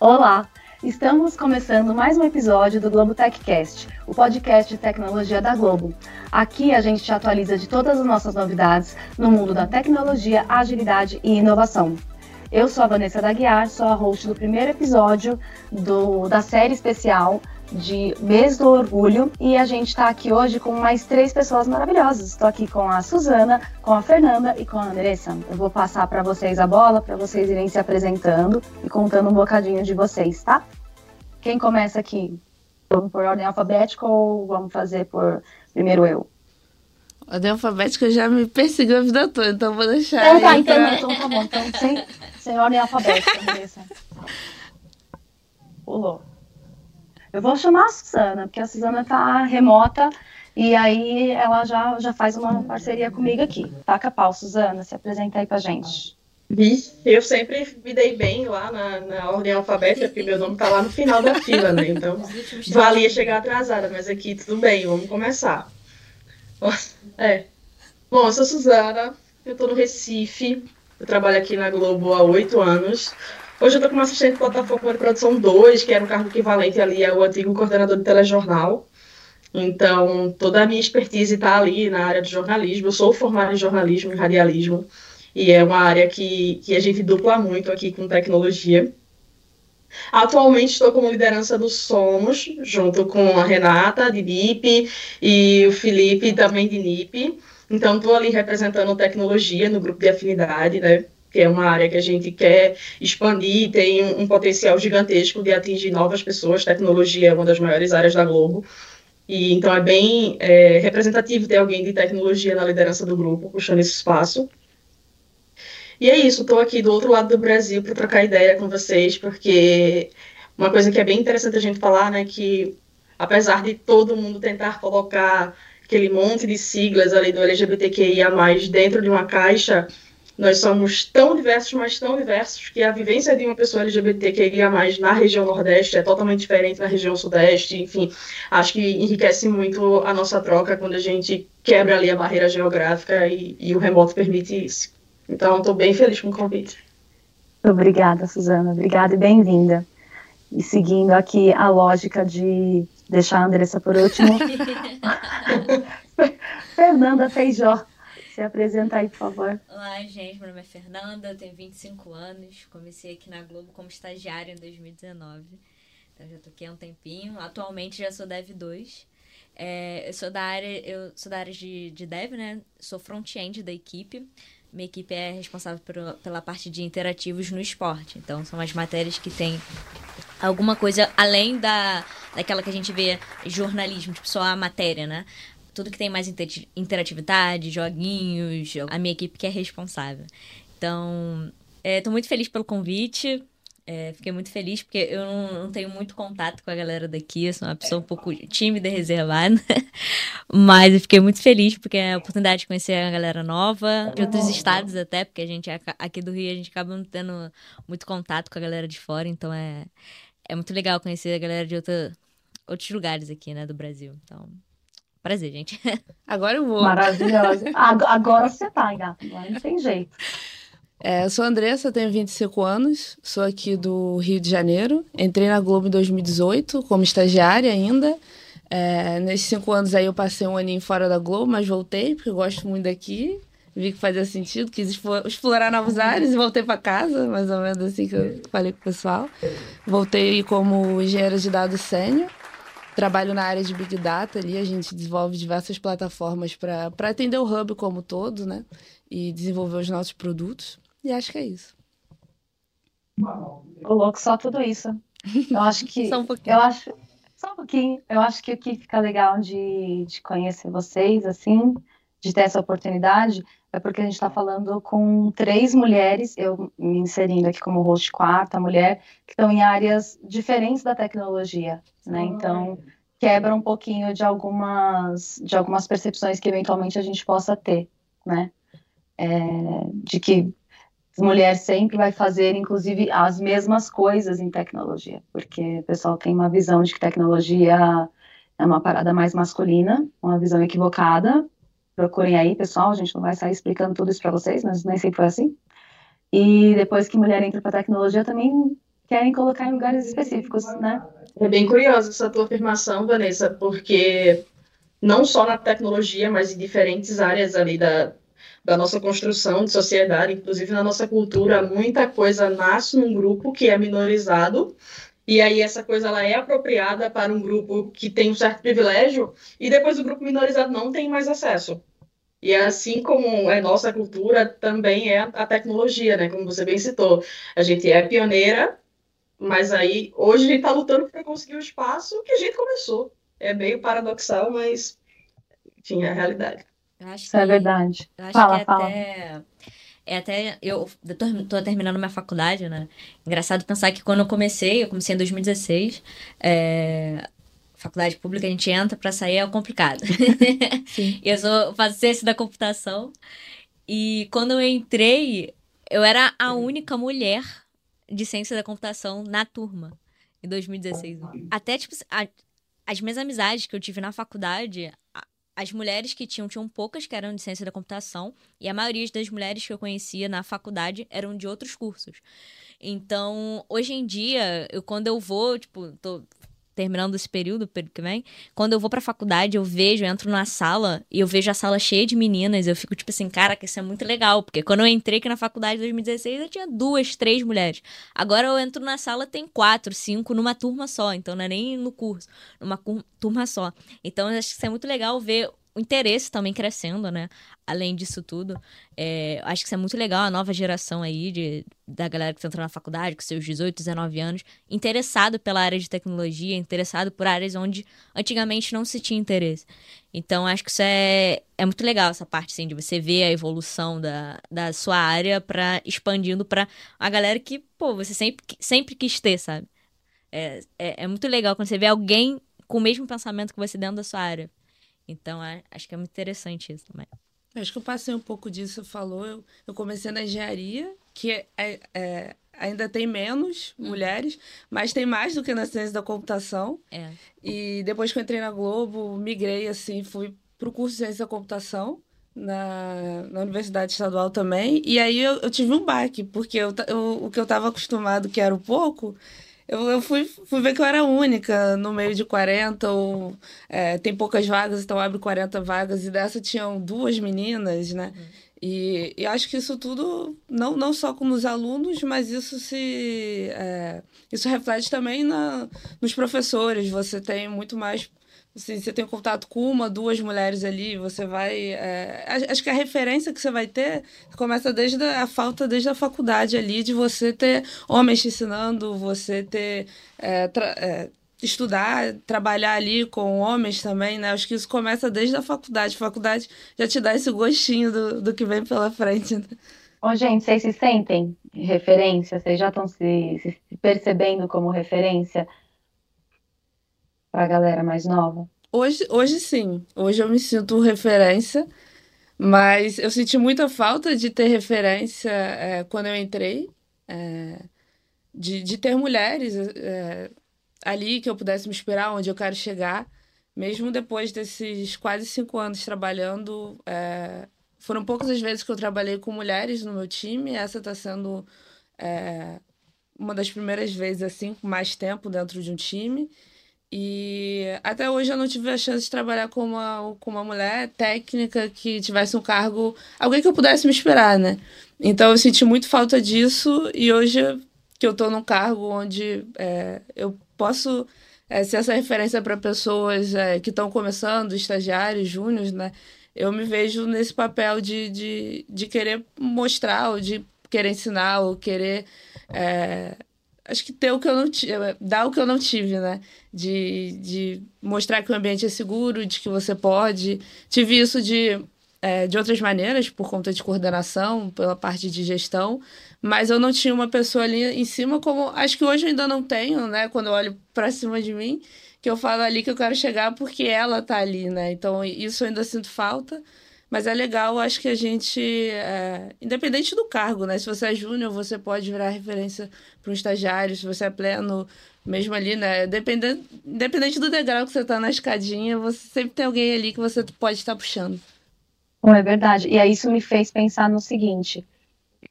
Olá! Estamos começando mais um episódio do Globo TechCast, o podcast de tecnologia da Globo. Aqui a gente te atualiza de todas as nossas novidades no mundo da tecnologia, agilidade e inovação. Eu sou a Vanessa Daguiar, sou a host do primeiro episódio do, da série especial de Mês do Orgulho e a gente está aqui hoje com mais três pessoas maravilhosas. Estou aqui com a Suzana, com a Fernanda e com a Andressa. Eu vou passar para vocês a bola para vocês irem se apresentando e contando um bocadinho de vocês, tá? Quem começa aqui? Vamos por ordem alfabética ou vamos fazer por primeiro eu? Ordem alfabética já me perseguiu a vida toda, então vou deixar. É, tá, então, pra... então tá bom. Então, sem, sem ordem alfabética, Andressa. Pulou. Eu vou chamar a Suzana, porque a Suzana tá remota e aí ela já, já faz uma parceria comigo aqui. Taca pau, Suzana, se apresenta aí pra gente. Eu sempre me dei bem lá na, na ordem alfabética, porque meu nome tá lá no final da fila, né? Então, valia chegar atrasada, mas aqui tudo bem, vamos começar. É. Bom, eu sou Suzana, eu tô no Recife, eu trabalho aqui na Globo há oito anos. Hoje eu estou como assistente de plataforma de produção 2, que era um cargo equivalente ali ao antigo coordenador de telejornal. Então, toda a minha expertise está ali na área de jornalismo. Eu sou formada em jornalismo e radialismo, e é uma área que, que a gente dupla muito aqui com tecnologia. Atualmente estou como liderança do Somos, junto com a Renata, de NIP, e o Felipe, também de NIP. Então, estou ali representando tecnologia no grupo de afinidade, né? Que é uma área que a gente quer expandir, tem um, um potencial gigantesco de atingir novas pessoas. Tecnologia é uma das maiores áreas da Globo. E então é bem é, representativo ter alguém de tecnologia na liderança do grupo, puxando esse espaço. E é isso, estou aqui do outro lado do Brasil para trocar ideia com vocês, porque uma coisa que é bem interessante a gente falar, né, que apesar de todo mundo tentar colocar aquele monte de siglas ali do LGBTQIA+, dentro de uma caixa, nós somos tão diversos, mas tão diversos, que a vivência de uma pessoa LGBT que iria mais na região Nordeste é totalmente diferente na região Sudeste. Enfim, acho que enriquece muito a nossa troca quando a gente quebra ali a barreira geográfica e, e o remoto permite isso. Então, estou bem feliz com o convite. Obrigada, Suzana. Obrigada e bem-vinda. E seguindo aqui a lógica de deixar a Andressa por último, Fernanda Feijó se apresenta aí, por favor. Olá, gente. Meu nome é Fernanda, tenho 25 anos. Comecei aqui na Globo como estagiária em 2019. Então já tô aqui há um tempinho. Atualmente já sou Dev 2. É, eu sou da área, eu sou da área de, de Dev, né? Sou front-end da equipe. Minha equipe é responsável por, pela parte de interativos no esporte. Então, são as matérias que tem alguma coisa além da daquela que a gente vê jornalismo, tipo só a matéria, né? Tudo que tem mais interatividade, joguinhos, a minha equipe que é responsável. Então, estou é, muito feliz pelo convite. É, fiquei muito feliz porque eu não, não, tenho muito contato com a galera daqui, eu sou uma pessoa um pouco tímida e reservada. Mas eu fiquei muito feliz porque é a oportunidade de conhecer a galera nova, de outros estados até, porque a gente aqui do Rio a gente acaba não tendo muito contato com a galera de fora, então é, é muito legal conhecer a galera de outra, outros lugares aqui, né, do Brasil. Então, Prazer, gente. Agora eu vou. Maravilhosa. Agora você tá, gata. Agora não tem jeito. É, eu sou a Andressa, tenho 25 anos, sou aqui do Rio de Janeiro. Entrei na Globo em 2018 como estagiária ainda. É, nesses cinco anos aí eu passei um aninho fora da Globo, mas voltei porque eu gosto muito daqui. Vi que fazia sentido, quis explorar novos ares e voltei para casa, mais ou menos assim que eu falei com o pessoal. Voltei como engenheira de dados sênior trabalho na área de Big Data ali, a gente desenvolve diversas plataformas para atender o hub como todo, né? E desenvolver os nossos produtos. E acho que é isso. O louco, só tudo isso. Eu acho que. só um pouquinho. Eu acho, só um pouquinho. Eu acho que o que fica legal de, de conhecer vocês, assim, de ter essa oportunidade, é porque a gente está falando com três mulheres, eu me inserindo aqui como host quarta mulher, que estão em áreas diferentes da tecnologia, né? Então quebra um pouquinho de algumas de algumas percepções que eventualmente a gente possa ter, né? É, de que mulher sempre vai fazer, inclusive, as mesmas coisas em tecnologia, porque o pessoal tem uma visão de que tecnologia é uma parada mais masculina, uma visão equivocada, procurem aí, pessoal, a gente não vai sair explicando tudo isso para vocês, mas nem sempre foi assim. E depois que mulher entra para tecnologia, também querem colocar em lugares específicos, né? É bem curiosa essa tua afirmação, Vanessa, porque não só na tecnologia, mas em diferentes áreas ali da, da nossa construção de sociedade, inclusive na nossa cultura, muita coisa nasce num grupo que é minorizado, e aí essa coisa ela é apropriada para um grupo que tem um certo privilégio, e depois o grupo minorizado não tem mais acesso. E assim como é nossa cultura, também é a tecnologia, né? Como você bem citou. A gente é pioneira, mas aí hoje a gente está lutando para conseguir o espaço que a gente começou. É meio paradoxal, mas enfim, é a realidade. Isso é verdade. Eu acho fala, que fala. até. É até. Eu tô, tô terminando minha faculdade, né? Engraçado pensar que quando eu comecei, eu comecei em 2016. É, faculdade pública a gente entra para sair é complicado. Eu sou faço ciência da computação e quando eu entrei, eu era a única mulher de ciência da computação na turma em 2016. Até tipo a- as minhas amizades que eu tive na faculdade, a- as mulheres que tinham tinham poucas que eram de ciência da computação e a maioria das mulheres que eu conhecia na faculdade eram de outros cursos. Então, hoje em dia, eu quando eu vou, tipo, tô terminando esse período, período que vem, quando eu vou pra faculdade, eu vejo, eu entro na sala e eu vejo a sala cheia de meninas, eu fico tipo assim, caraca, isso é muito legal, porque quando eu entrei aqui na faculdade em 2016, eu tinha duas, três mulheres. Agora eu entro na sala, tem quatro, cinco numa turma só, então não é nem no curso, numa turma só. Então eu acho que isso é muito legal ver o interesse também crescendo, né? Além disso tudo, é, acho que isso é muito legal, a nova geração aí de, da galera que tá entrando na faculdade, com seus 18, 19 anos, interessado pela área de tecnologia, interessado por áreas onde antigamente não se tinha interesse. Então, acho que isso é, é muito legal, essa parte, assim, de você ver a evolução da, da sua área para expandindo para a galera que, pô, você sempre, sempre quis ter, sabe? É, é, é muito legal quando você vê alguém com o mesmo pensamento que você dentro da sua área. Então, a- acho que é muito interessante isso também. Acho que eu passei um pouco disso, falou. Eu, eu comecei na engenharia, que é, é- é- ainda tem menos mulheres, mas tem mais do que na ciência da computação. É. E depois que eu entrei na Globo, migrei, assim, fui pro curso de ciência da computação na, na Universidade Estadual também. E aí eu, eu tive um baque, porque eu, eu- o que eu estava acostumado, que era o pouco, eu, eu fui, fui ver que eu era única no meio de 40, ou é, tem poucas vagas, então abre 40 vagas, e dessa tinham duas meninas, né? E, e acho que isso tudo, não, não só com os alunos, mas isso se é, isso reflete também na, nos professores. Você tem muito mais. Assim, você tem contato com uma, duas mulheres ali, você vai. é, acho que a referência que você vai ter começa desde a, a falta, desde a faculdade ali, de você ter homens te ensinando, você ter. é, tra- é, estudar, trabalhar ali com homens também, né? Acho que isso começa desde a faculdade. A faculdade já te dá esse gostinho do, do que vem pela frente. né? Ô, gente, vocês se sentem referência? Vocês já estão se, se percebendo como referência para a galera mais nova? Hoje, hoje sim. Hoje eu me sinto referência, mas eu senti muita falta de ter referência é, quando eu entrei, é, de, de ter mulheres é, ali que eu pudesse me inspirar, onde eu quero chegar. Mesmo depois desses quase cinco anos trabalhando, foram poucas as vezes que eu trabalhei com mulheres no meu time. Essa está sendo uma das primeiras vezes assim, com mais tempo dentro de um time. E até hoje eu não tive a chance de trabalhar com uma, com uma mulher técnica que tivesse um cargo, alguém que eu pudesse me inspirar, né? Então eu senti muito falta disso e hoje que eu estou num cargo onde é, eu posso é, ser essa referência para pessoas é, que estão começando, estagiários, júniores, né? Eu me vejo nesse papel de, de, de querer mostrar, ou de querer ensinar, ou querer. Acho que ter o que eu não tive, dar o que eu não tive, né? De, de mostrar que o ambiente é seguro, de que você pode. Tive isso de, é, de outras maneiras, por conta de coordenação, pela parte de gestão, mas eu não tinha uma pessoa ali em cima, como acho que hoje eu ainda não tenho, né? Quando eu olho para cima de mim, que eu falo ali que eu quero chegar porque ela tá ali, né? Então isso eu ainda sinto falta. Mas é legal, acho que a gente, é, independente do cargo, né? Se você é júnior, você pode virar referência para um estagiário, se você é pleno, mesmo ali, né? Dependente, independente do degrau que você tá na escadinha, você sempre tem alguém ali que você pode estar puxando. Não é verdade. E aí isso me fez pensar no seguinte,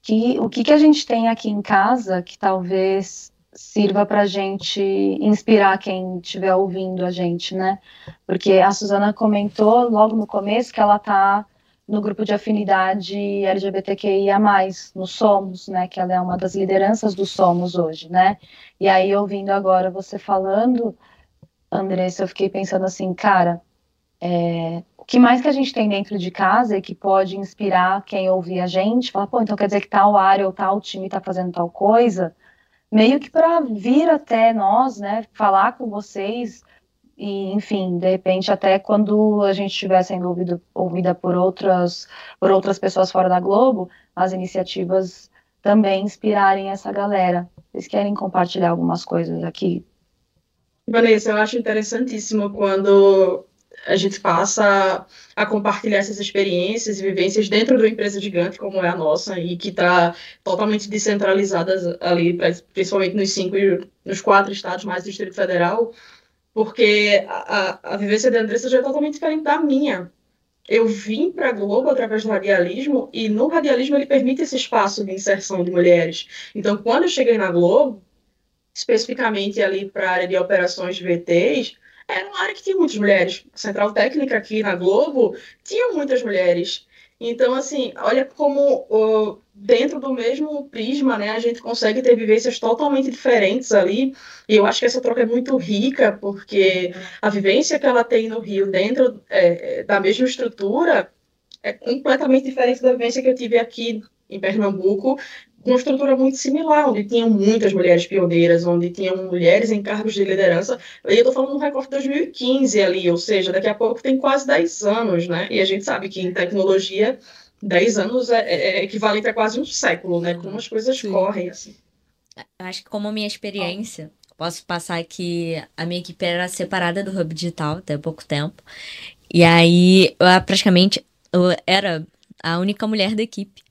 que o que que a gente tem aqui em casa que talvez sirva para a gente inspirar quem estiver ouvindo a gente, né? Porque a Suzana comentou logo no começo que ela está no grupo de afinidade LGBTQIA+, no Somos, né? Que ela é uma das lideranças do Somos hoje, né? E aí, ouvindo agora você falando, Andressa, eu fiquei pensando assim, cara, é, o que mais que a gente tem dentro de casa e que pode inspirar quem ouvir a gente, falar, pô, então quer dizer que tal área ou tal time está fazendo tal coisa, meio que para vir até nós, né, falar com vocês e, enfim, de repente até quando a gente estiver sendo ouvido, ouvida por outras, por outras pessoas fora da Globo, as iniciativas também inspirarem essa galera. Vocês querem compartilhar algumas coisas aqui? Vanessa, eu acho interessantíssimo quando a gente passa a compartilhar essas experiências e vivências dentro de uma empresa gigante como é a nossa e que está totalmente descentralizada ali, principalmente nos cinco nos quatro estados mais do Distrito Federal, porque a, a, a vivência da Andressa já é totalmente diferente da minha. Eu vim para a Globo através do radialismo e no radialismo ele permite esse espaço de inserção de mulheres. Então, quando eu cheguei na Globo, especificamente ali para a área de operações de VTs, era uma área que tinha muitas mulheres. Central técnica aqui na Globo tinha muitas mulheres. Então, assim, olha como dentro do mesmo prisma, né, a gente consegue ter vivências totalmente diferentes ali. E eu acho que essa troca é muito rica, porque a vivência que ela tem no Rio, dentro é, da mesma estrutura, é completamente diferente da vivência que eu tive aqui em Pernambuco, uma estrutura muito similar, onde tinham muitas mulheres pioneiras, onde tinham mulheres em cargos de liderança. E eu estou falando do recorte de 2015 ali, ou seja, daqui a pouco tem quase 10 anos, né? E a gente sabe que em tecnologia, 10 anos é, é, é equivalente a quase um século, né? Como as coisas Sim. correm, assim. Acho que como minha experiência, posso passar que a minha equipe era separada do Hub Digital até pouco tempo. E aí, eu praticamente eu era a única mulher da equipe.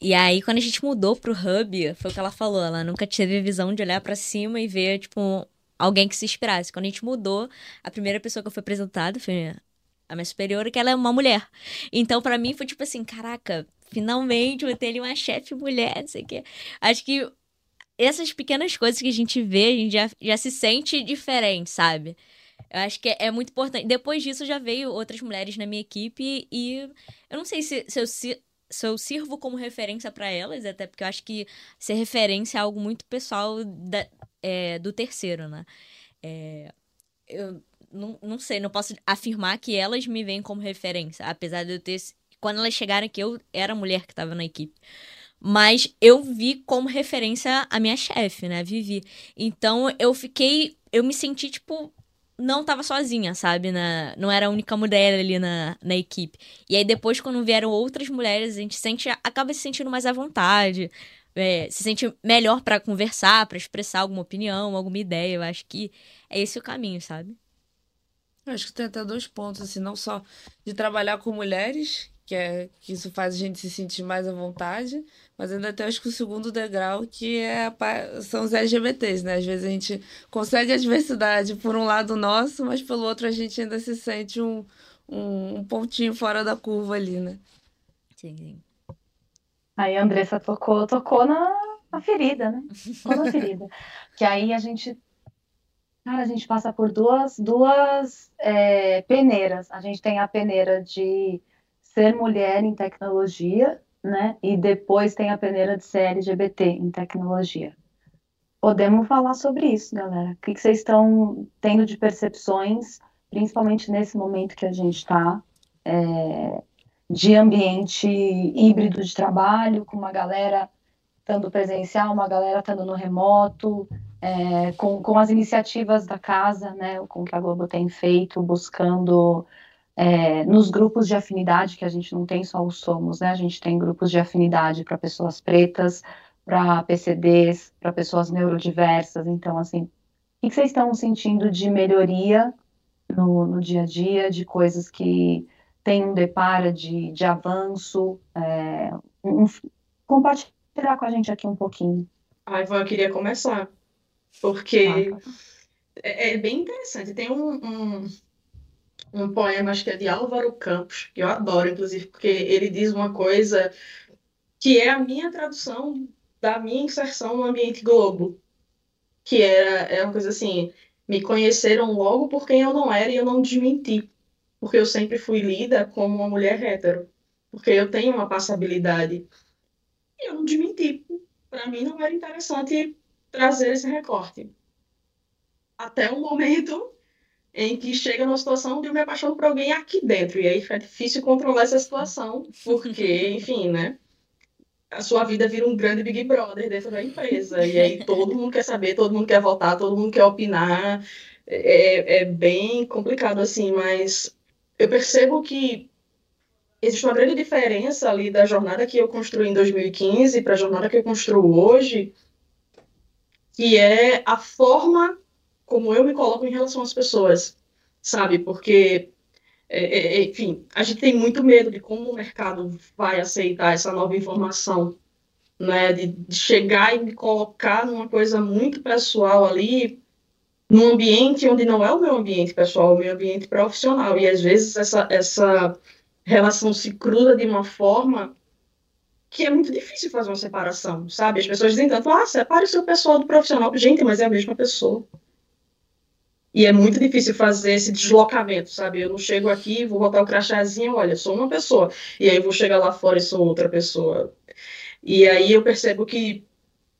E aí, quando a gente mudou pro Hub, foi o que ela falou. Ela nunca teve visão de olhar para cima e ver, tipo, alguém que se inspirasse. Quando a gente mudou, a primeira pessoa que eu fui apresentada foi a minha superiora, que ela é uma mulher. Então, para mim, foi tipo assim: caraca, finalmente vou ter ali uma chefe mulher, não sei o quê. Acho que essas pequenas coisas que a gente vê, a gente já, já se sente diferente, sabe? Eu acho que é, é muito importante. Depois disso, já veio outras mulheres na minha equipe e eu não sei se, se eu se, se eu sirvo como referência para elas, até porque eu acho que ser referência é algo muito pessoal da, é, do terceiro, né? É, eu não, não sei, não posso afirmar que elas me veem como referência, apesar de eu ter. Quando elas chegaram aqui, eu era a mulher que estava na equipe. Mas eu vi como referência a minha chefe, né? Vivi. Então eu fiquei. Eu me senti, tipo, não tava sozinha, sabe? Na, não era a única mulher ali na, na equipe. E aí depois, quando vieram outras mulheres, a gente sente, acaba se sentindo mais à vontade. É, se sente melhor para conversar, para expressar alguma opinião, alguma ideia. Eu acho que é esse o caminho, sabe? Eu acho que tem até dois pontos, assim, não só de trabalhar com mulheres, que, é, que isso faz a gente se sentir mais à vontade, mas ainda tem acho que o segundo degrau, que é a, são os LGBTs, né? Às vezes a gente consegue a diversidade por um lado nosso, mas pelo outro a gente ainda se sente um, um, um pontinho fora da curva ali, né? Sim. Aí a Andressa tocou, tocou na, na ferida, né? Tocou na ferida. que aí a gente Cara, a gente passa por duas, duas é, peneiras. A gente tem a peneira de ser mulher em tecnologia, né? E depois tem a peneira de ser LGBT em tecnologia. Podemos falar sobre isso, galera. O que, vocês estão tendo de percepções, principalmente nesse momento que a gente está, é, de ambiente híbrido de trabalho, com uma galera estando presencial, uma galera estando no remoto, é, com, com as iniciativas da casa, né, com o que a Globo tem feito, buscando é, nos grupos de afinidade, que a gente não tem só os somos, né? A gente tem grupos de afinidade para pessoas pretas, para PCDs, para pessoas neurodiversas. Então, assim, o que vocês estão sentindo de melhoria no, no dia a dia, de coisas que tem um depara de, de avanço? É, um, compartilhar com a gente aqui um pouquinho. Ah, Ivan, eu queria começar, porque ah, é, é, bem interessante. Tem um, um um poema, acho que é de Álvaro Campos, que eu adoro, inclusive, porque ele diz uma coisa que é a minha tradução da minha inserção no ambiente globo, que era, era uma coisa assim, me conheceram logo por quem eu não era e eu não desmenti, porque eu sempre fui lida como uma mulher hétero, porque eu tenho uma passabilidade. E eu não desmenti. Para mim não era interessante trazer esse recorte. Até o momento em que chega numa situação de eu me apaixono por alguém aqui dentro. E aí fica difícil controlar essa situação, porque, enfim, né? A sua vida vira um grande Big Brother dentro da empresa. E aí todo mundo quer saber, todo mundo quer votar, todo mundo quer opinar. É, é bem complicado, assim, mas eu percebo que existe uma grande diferença ali da jornada que eu construí em 2015 para a jornada que eu construo hoje, que é a forma como eu me coloco em relação às pessoas, sabe? Porque, é, é, é, enfim, a gente tem muito medo de como o mercado vai aceitar essa nova informação, né? De, de chegar e me colocar numa coisa muito pessoal ali, num ambiente onde não é o meu ambiente pessoal, é o meu ambiente profissional. E às vezes essa, essa relação se cruza de uma forma que é muito difícil fazer uma separação, sabe? As pessoas dizem tanto, ah, separe o seu pessoal do profissional. Gente, mas é a mesma pessoa. E é muito difícil fazer esse deslocamento, sabe? Eu não chego aqui, vou botar o crachazinho, olha, sou uma pessoa. E aí vou chegar lá fora e sou outra pessoa. E aí eu percebo que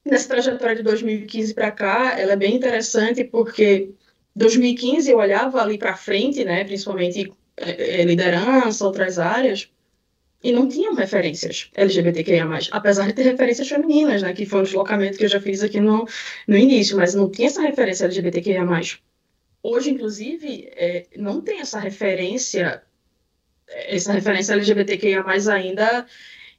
nessa trajetória de 2015 para cá, ela é bem interessante porque 2015 eu olhava ali para frente, né, principalmente é, liderança, outras áreas, e não tinham referências LGBTQIA+, apesar de ter referências femininas, né, que foi um deslocamento que eu já fiz aqui no, no início, mas não tinha essa referência LGBTQIA+. Hoje, inclusive, é, não tem essa referência, essa referência LGBTQIA+, ainda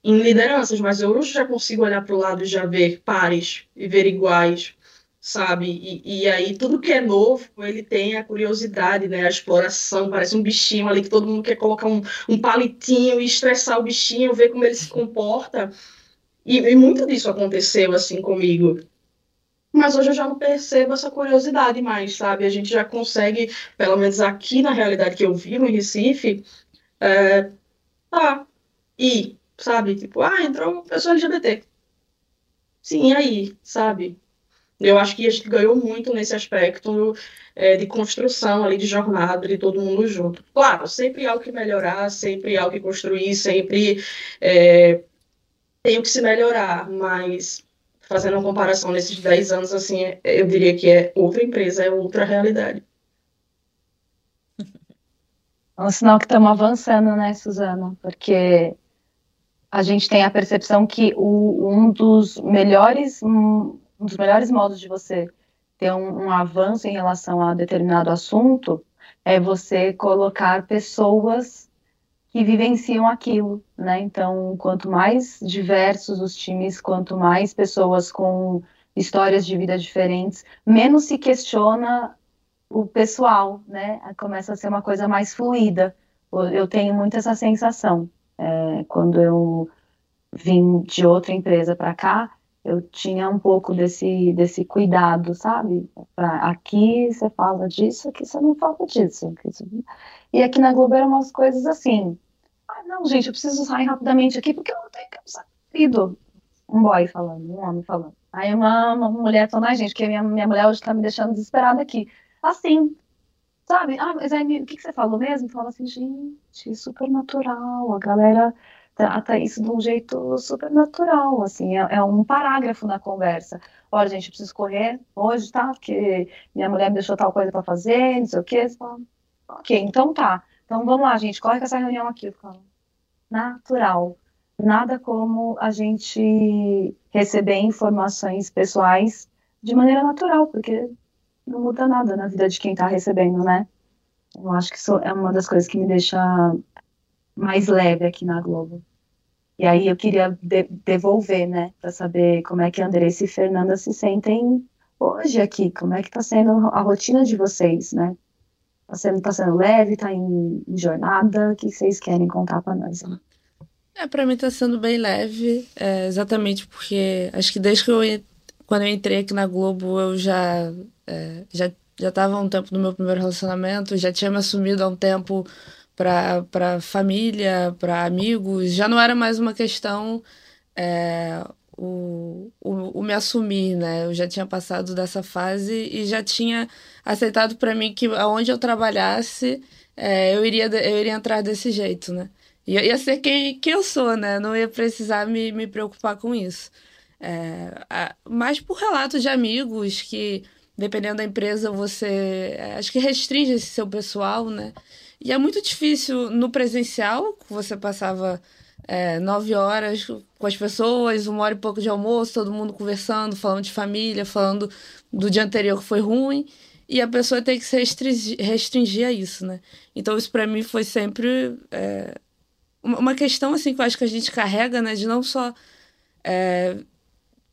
em lideranças, mas eu já consigo olhar para o lado e já ver pares e ver iguais, sabe? E, e, aí tudo que é novo, ele tem a curiosidade, né? A exploração, parece um bichinho ali que todo mundo quer colocar um, um palitinho e estressar o bichinho, ver como ele se comporta. E, e muito disso aconteceu assim comigo. Mas hoje eu já não percebo essa curiosidade mais, sabe? A gente já consegue, pelo menos aqui na realidade que eu vivo em Recife, é, tá, e, sabe? Tipo, ah, entrou uma pessoa LGBT. Sim, e aí, sabe? Eu acho que a gente ganhou muito nesse aspecto é, de construção ali, de jornada, de todo mundo junto. Claro, sempre há o que melhorar, sempre há o que construir, sempre é, tem o que se melhorar, mas fazendo uma comparação nesses 10 anos, assim, eu diria que é outra empresa, é outra realidade. É um sinal que estamos avançando, né, Suzana? Porque a gente tem a percepção que o, um dos melhores um, dos melhores modos de você ter um, um avanço em relação a determinado assunto é você colocar pessoas que vivenciam aquilo, né? Então, quanto mais diversos os times, quanto mais pessoas com histórias de vida diferentes, menos se questiona o pessoal, né? Começa a ser uma coisa mais fluida. Eu tenho muito essa sensação. É, quando eu vim de outra empresa para cá, eu tinha um pouco desse, desse cuidado, sabe? Pra, aqui você fala disso, aqui você não fala disso. E aqui na Globo eram umas coisas assim. Ah, não, gente, eu preciso sair rapidamente aqui porque eu não tenho que sair. Um boy falando, um homem falando. Aí uma, uma mulher falando, ai, gente, que minha, minha mulher hoje tá me deixando desesperada aqui. Assim, sabe? Ah, mas aí, o que, que você falou mesmo? Fala assim, gente, super natural, a galera trata isso de um jeito super natural, assim, é, é, um parágrafo na conversa. Olha, gente, preciso correr hoje, tá? Porque minha mulher me deixou tal coisa para fazer, não sei o quê. Ok, então tá. Então vamos lá, gente, corre com essa reunião aqui. Natural. Nada como a gente receber informações pessoais de maneira natural, porque não muda nada na vida de quem está recebendo, né? Eu acho que isso é uma das coisas que me deixa mais leve aqui na Globo. E aí eu queria de devolver, né, para saber como é que Andressa e Fernanda se sentem hoje aqui, como é que está sendo a rotina de vocês, né? Está sendo, tá sendo leve, está em, em, jornada? O que vocês querem contar para nós? Né? É, para mim está sendo bem leve, é, exatamente porque acho que desde que eu quando eu entrei aqui na Globo eu já é, já já estava há um tempo no meu primeiro relacionamento, já tinha me assumido há um tempo para família, para amigos, já não era mais uma questão é, o, o, o, me assumir, né? Eu já tinha passado dessa fase e já tinha aceitado para mim que aonde eu trabalhasse, é, eu, iria, eu iria entrar desse jeito, né? E ia ser quem, quem eu sou, né? Não ia precisar me, me preocupar com isso. É, a, mas por relatos de amigos que, dependendo da empresa, você é, acho que restringe esse seu pessoal, né? E é muito difícil no presencial, você passava é, nove horas com as pessoas, uma hora e pouco de almoço, todo mundo conversando, falando de família, falando do dia anterior que foi ruim, e a pessoa tem que se restringir, a isso, né? Então isso para mim foi sempre é, uma questão assim que eu acho que a gente carrega, né, de não só é,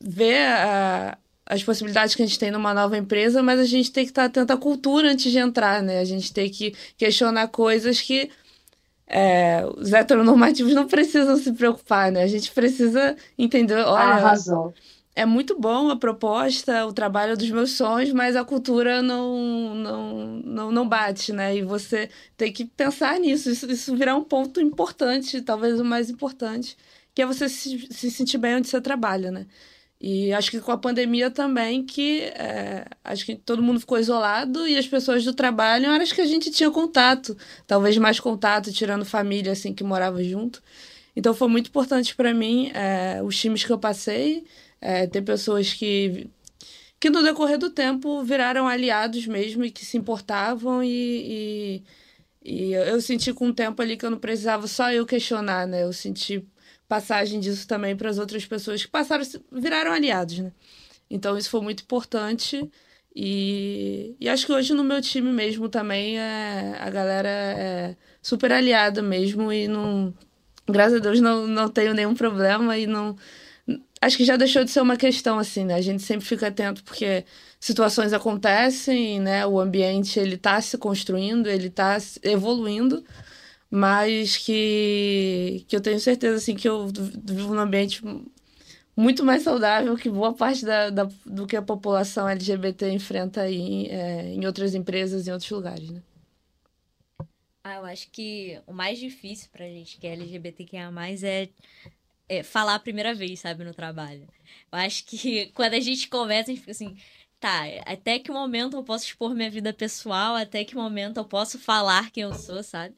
ver a, as possibilidades que a gente tem numa nova empresa, mas a gente tem que estar atento à cultura antes de entrar, né? A gente tem que questionar coisas que é, os heteronormativos não precisam se preocupar, né? A gente precisa entender, olha... Arrasou. É muito bom a proposta, o trabalho dos meus sonhos, mas a cultura não, não, não, não bate, né? E você tem que pensar nisso, isso, isso virar um ponto importante, talvez o mais importante, que é você se, se sentir bem onde você trabalha, né? E acho que com a pandemia também, que é, acho que todo mundo ficou isolado e as pessoas do trabalho, acho que a gente tinha contato, talvez mais contato, tirando família assim que morava junto. Então foi muito importante para mim é, os times que eu passei, é, ter pessoas que que no decorrer do tempo viraram aliados mesmo e que se importavam e, e, e eu senti com o tempo ali que eu não precisava só eu questionar, né? Eu senti passagem disso também para as outras pessoas que passaram, viraram aliados, né? Então isso foi muito importante e, e acho que hoje no meu time mesmo também é, a galera é super aliada mesmo e não, graças a Deus não, não tenho nenhum problema e não acho que já deixou de ser uma questão assim, né? A gente sempre fica atento porque situações acontecem, né? O ambiente ele está se construindo, ele está evoluindo mas que, que eu tenho certeza assim que eu vivo num ambiente muito mais saudável que boa parte da, da do que a população LGBT enfrenta aí é, em outras empresas, em outros lugares, né? Ah, eu acho que o mais difícil pra gente que é LGBTQIA+, é, é falar a primeira vez, sabe, no trabalho. Eu acho que quando a gente conversa, a gente fica assim, tá, até que momento eu posso expor minha vida pessoal, até que momento eu posso falar quem eu sou, sabe?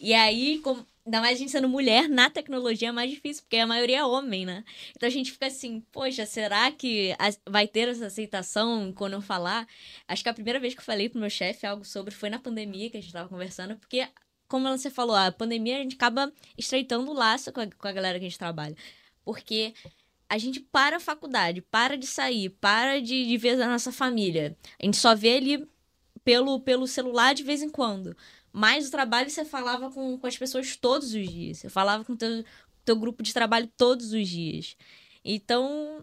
E aí, como, ainda mais a gente sendo mulher na tecnologia é mais difícil, porque a maioria é homem, né? Então a gente fica assim, poxa, será que vai ter essa aceitação quando eu falar? Acho que a primeira vez que eu falei pro meu chefe algo sobre foi na pandemia que a gente tava conversando, porque, como você falou, a pandemia a gente acaba estreitando o laço com a, com a galera que a gente trabalha. Porque a gente para a faculdade, para de sair, para de, de ver a nossa família. A gente só vê ele pelo, pelo celular de vez em quando. Mas o trabalho você falava com, com as pessoas todos os dias. Você falava com o teu, teu grupo de trabalho todos os dias. Então,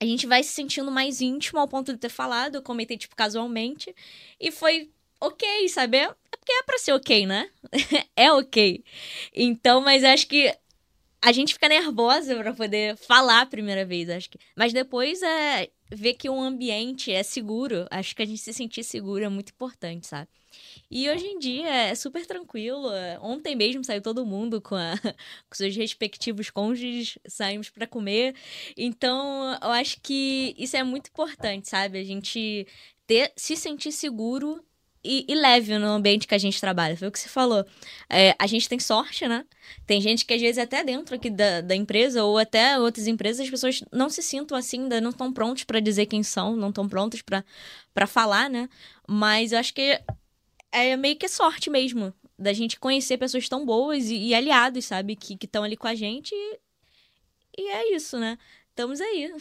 a gente vai se sentindo mais íntimo ao ponto de ter falado. Eu comentei, tipo, casualmente. E foi ok, sabe? É porque é pra ser ok, né? é ok. Então, mas acho que a gente fica nervosa para poder falar a primeira vez, acho que. Mas depois é ver que o ambiente é seguro. Acho que a gente se sentir seguro é muito importante, sabe? E hoje em dia é super tranquilo. Ontem mesmo saiu todo mundo com, a, com seus respectivos cônjuges, saímos para comer. Então, eu acho que isso é muito importante, sabe? A gente ter, se sentir seguro e, e, leve no ambiente que a gente trabalha. Foi o que você falou. É, a gente tem sorte, né? Tem gente que às vezes até dentro aqui da, da empresa ou até outras empresas as pessoas não se sintam assim, ainda não estão prontos para dizer quem são, não estão prontos para falar, né? Mas eu acho que é meio que sorte mesmo da gente conhecer pessoas tão boas e, e aliados, sabe? Que estão ali com a gente. E, e, é isso, né? Estamos aí.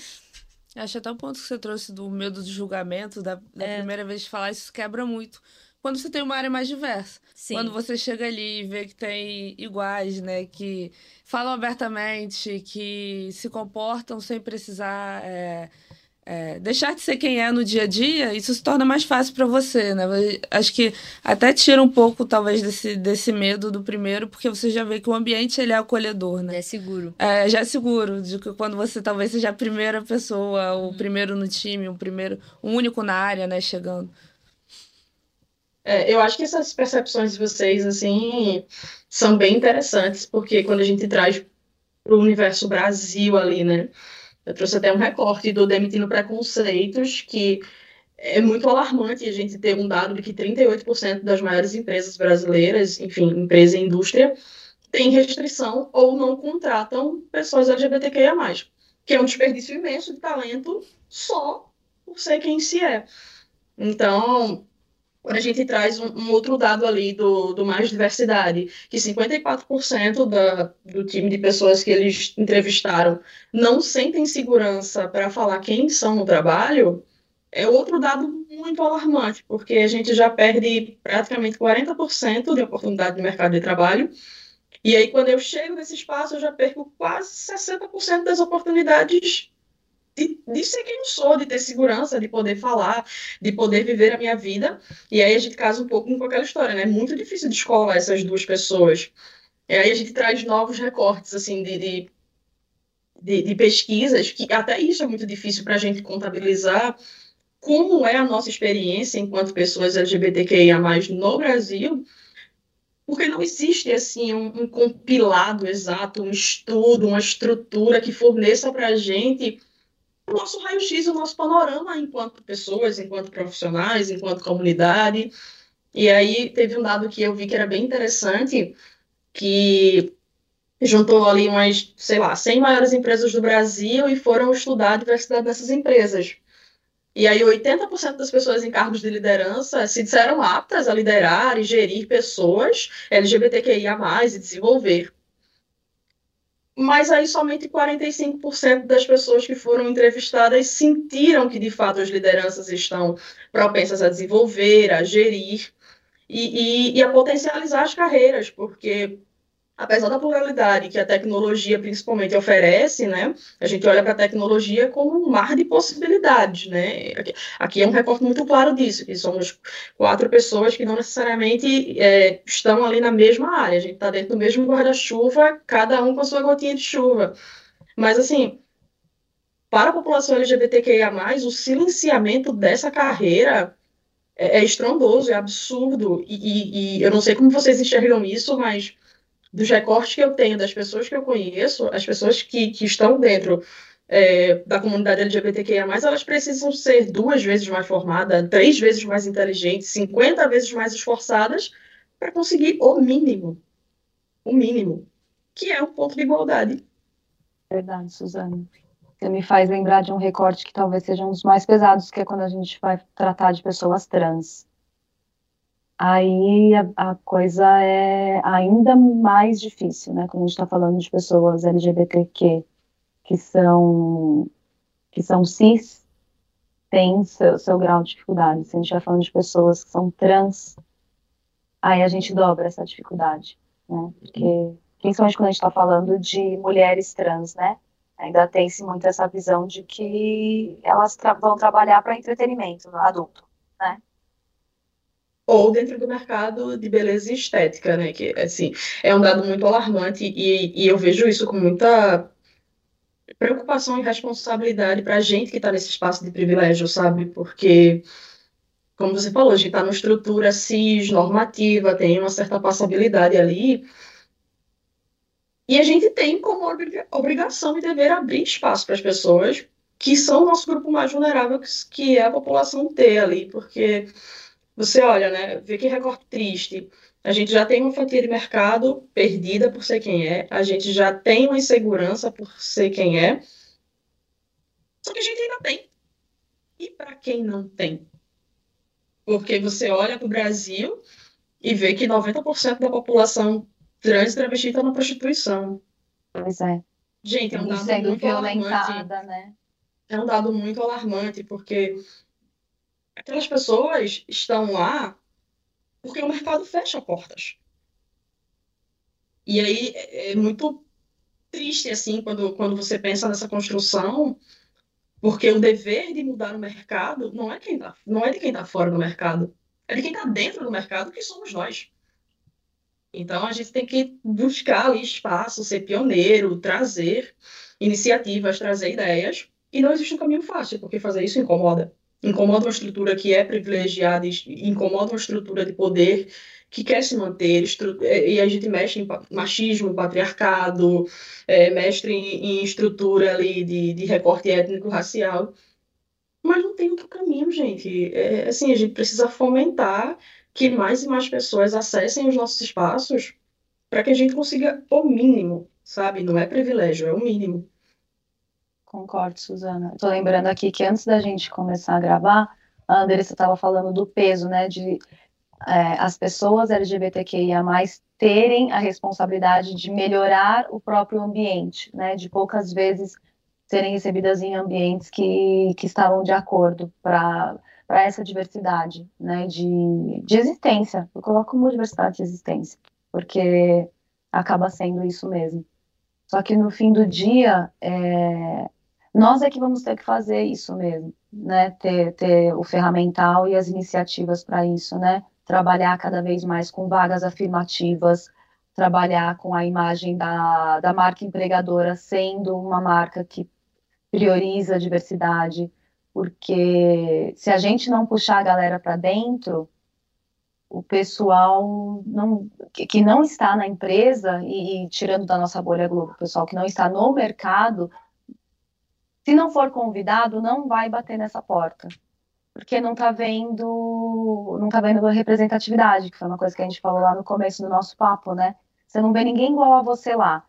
Acho até o ponto que você trouxe do medo do julgamento, da, da é. primeira vez de falar, isso quebra muito. Quando você tem uma área mais diversa. Sim. Quando você chega ali e vê que tem iguais, né? Que falam abertamente, que se comportam sem precisar. É é, deixar de ser quem é no dia a dia, isso se torna mais fácil para você, né? Acho que até tira um pouco, talvez, desse, desse medo do primeiro, porque você já vê que o ambiente ele é acolhedor, né? É seguro. É, já é seguro, de que quando você talvez seja a primeira pessoa, o uhum. primeiro no time, o primeiro, o único na área, né, chegando. É, eu acho que essas percepções de vocês, assim, são bem interessantes, porque quando a gente traz para o universo Brasil ali, né? Eu trouxe até um recorte do Demitindo Preconceitos, que é muito alarmante a gente ter um dado de que 38% das maiores empresas brasileiras, enfim, empresa e indústria, têm restrição ou não contratam pessoas LGBTQIA+, que é um desperdício imenso de talento só por ser quem se é. Então, quando a gente traz um, um, outro dado ali do, do Mais Diversidade, que 54% da, do time de pessoas que eles entrevistaram não sentem segurança para falar quem são no trabalho, é outro dado muito alarmante, porque a gente já perde praticamente 40% de oportunidade de mercado de trabalho, e aí quando eu chego nesse espaço, eu já perco quase 60% das oportunidades de, de ser quem eu sou, de ter segurança, de poder falar, de poder viver a minha vida. E aí a gente casa um pouco com aquela história, né? É muito difícil descolar essas duas pessoas. E aí a gente traz novos recortes, assim, de, de, de, de pesquisas, que até isso é muito difícil para a gente contabilizar como é a nossa experiência enquanto pessoas LGBTQIA+, no Brasil, porque não existe assim um, um, compilado exato, um estudo, uma estrutura que forneça para a gente o nosso raio-x, o nosso panorama enquanto pessoas, enquanto profissionais, enquanto comunidade. E aí teve um dado que eu vi que era bem interessante, que juntou ali umas, sei lá, 100 maiores empresas do Brasil e foram estudar a diversidade dessas empresas. E aí 80% das pessoas em cargos de liderança se disseram aptas a liderar e gerir pessoas LGBTQIA+, e desenvolver mas aí somente 45% das pessoas que foram entrevistadas sentiram que de fato as lideranças estão propensas a desenvolver, a gerir e, e, e a potencializar as carreiras, porque apesar da pluralidade que a tecnologia principalmente oferece, né, a gente olha para a tecnologia como um mar de possibilidades, né, aqui, é um recorte muito claro disso, que somos quatro pessoas que não necessariamente é, estão ali na mesma área, a gente está dentro do mesmo guarda-chuva, cada um com a sua gotinha de chuva, mas assim, para a população LGBTQIA+, o silenciamento dessa carreira é, é estrondoso, é absurdo, e, e, e eu não sei como vocês enxergam isso, mas dos recortes que eu tenho, das pessoas que eu conheço, as pessoas que, que estão dentro é, da comunidade LGBTQIA+, elas precisam ser duas vezes mais formadas, três vezes mais inteligentes, 50 vezes mais esforçadas para conseguir o mínimo. O mínimo. Que é o ponto de igualdade. Verdade, Suzane. Você me faz lembrar de um recorte que talvez seja um dos mais pesados, que é quando a gente vai tratar de pessoas trans aí a, a, coisa é ainda mais difícil, né? Quando a gente está falando de pessoas LGBTQ que são que são cis, tem seu, seu grau de dificuldade. Se a gente está falando de pessoas que são trans, aí a gente dobra essa dificuldade, né? Porque principalmente quando a gente está falando de mulheres trans, né? Ainda tem-se muito essa visão de que elas tra vão trabalhar para entretenimento adulto, né? Ou dentro do mercado de beleza estética, né? Que, assim, é um dado muito alarmante e, e eu vejo isso com muita preocupação e responsabilidade para a gente que está nesse espaço de privilégio, sabe? Porque, como você falou, a gente está numa estrutura cis, normativa, tem uma certa passabilidade ali, e a gente tem como obrigação e dever abrir espaço para as pessoas que são o nosso grupo mais vulnerável, que é a população T ali, porque você olha, né, vê que recorte triste. A gente já tem uma fatia de mercado perdida por ser quem é, a gente já tem uma insegurança por ser quem é, só que a gente ainda tem. E para quem não tem? Porque você olha para o Brasil e vê que 90% da população trans e travesti está na prostituição. Pois é. Gente, é um dado muito alarmante. Né? É um dado muito alarmante, porque aquelas pessoas estão lá porque o mercado fecha portas. E aí é, é muito triste assim quando, quando você pensa nessa construção, porque o dever de mudar o mercado não é quem tá, não é de quem está fora do mercado, é de quem está dentro do mercado, que somos nós. Então a gente tem que buscar ali espaço, ser pioneiro, trazer iniciativas, trazer ideias. E não existe um caminho fácil, porque fazer isso incomoda incomoda uma estrutura que é privilegiada, incomoda uma estrutura de poder que quer se manter, é, e a gente mexe em machismo, patriarcado, é, mestre em, em, estrutura ali de, de recorte étnico-racial. Mas não tem outro caminho, gente. É, assim, a gente precisa fomentar que mais e mais pessoas acessem os nossos espaços para que a gente consiga o mínimo, sabe? Não é privilégio, é o mínimo. Concordo, Suzana. Estou lembrando aqui que antes da gente começar a gravar, a Andressa estava falando do peso, né, de é, as pessoas LGBTQIA+, terem a responsabilidade de melhorar o próprio ambiente, né, de poucas vezes serem recebidas em ambientes que, que estavam de acordo para essa diversidade, né, de, de existência. Eu coloco como diversidade de existência, porque acaba sendo isso mesmo. Só que no fim do dia, é, nós é que vamos ter que fazer isso mesmo, né, ter, ter o ferramental e as iniciativas para isso, né, trabalhar cada vez mais com vagas afirmativas, trabalhar com a imagem da, da marca empregadora sendo uma marca que prioriza a diversidade, porque se a gente não puxar a galera para dentro, o pessoal não, que não está na empresa, e, e, tirando da nossa bolha Globo, o pessoal que não está no mercado, se não for convidado, não vai bater nessa porta. Porque não está vendo, não tá vendo representatividade, que foi uma coisa que a gente falou lá no começo do nosso papo, né? Você não vê ninguém igual a você lá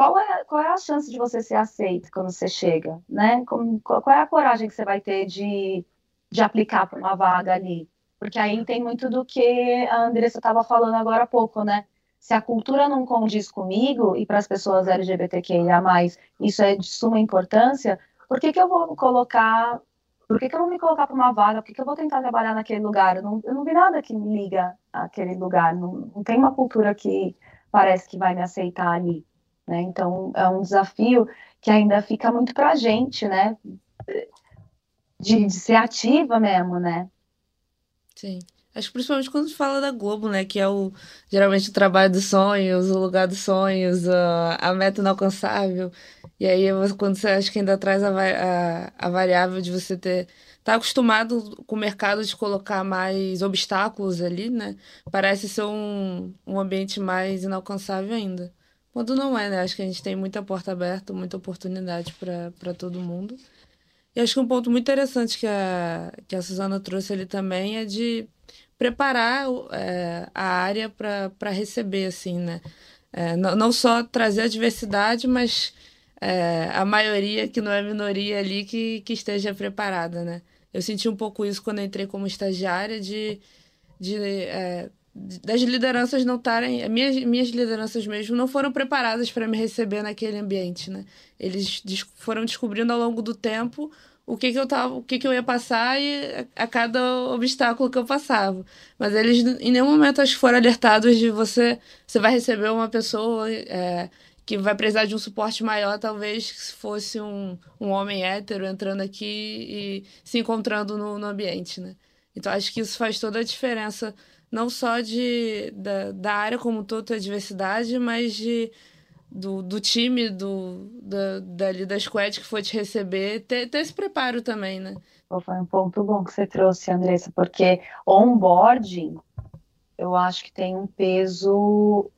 qual é, qual é a chance de você ser aceito quando você chega, né? Como, qual, qual, é a coragem que você vai ter de, de aplicar para uma vaga ali? Porque aí tem muito do que a Andressa estava falando agora há pouco, né? Se a cultura não condiz comigo e para as pessoas LGBTQIA+, isso é de suma importância, por que, que eu vou colocar por que, que, eu vou me colocar para uma vaga? Por que, que, eu vou tentar trabalhar naquele lugar? Eu não, eu não vi nada que me liga àquele lugar. Não, não, tem uma cultura que parece que vai me aceitar ali. Né? Então, é um desafio que ainda fica muito para a gente, né? De, de, ser ativa mesmo, né? Sim. Acho que principalmente quando se fala da Globo, né? Que é o geralmente o trabalho dos sonhos, o lugar dos sonhos, a, a meta inalcançável. E aí, quando você acha que ainda traz a, a, a variável de você ter tá acostumado com o mercado de colocar mais obstáculos ali, né? Parece ser um, um ambiente mais inalcançável ainda. Quando não é, né? Acho que a gente tem muita porta aberta, muita oportunidade para todo mundo. E acho que um ponto muito interessante que a, que a Suzana trouxe ali também é de preparar é, a área para receber, assim, né? É, não, não só trazer a diversidade, mas é, a maioria, que não é minoria ali, que, que esteja preparada, né? Eu senti um pouco isso quando entrei como estagiária, de, de é, das lideranças não estarem. Minhas, minhas lideranças mesmo não foram preparadas para me receber naquele ambiente, né? Eles des foram descobrindo ao longo do tempo o que, que eu tava, o que, que eu ia passar e a, cada obstáculo que eu passava. Mas eles em nenhum momento acho foram alertados de você. Você vai receber uma pessoa. É, que vai precisar de um suporte maior, talvez, se fosse um, um homem hétero entrando aqui e se encontrando no, no ambiente, né? Então, acho que isso faz toda a diferença não só de, da, da área como toda a diversidade, mas de, do, do time, do, da, dali da squad que foi te receber, ter, ter esse preparo também, né? Foi um ponto bom que você trouxe, Andressa, porque onboarding, eu acho que tem um peso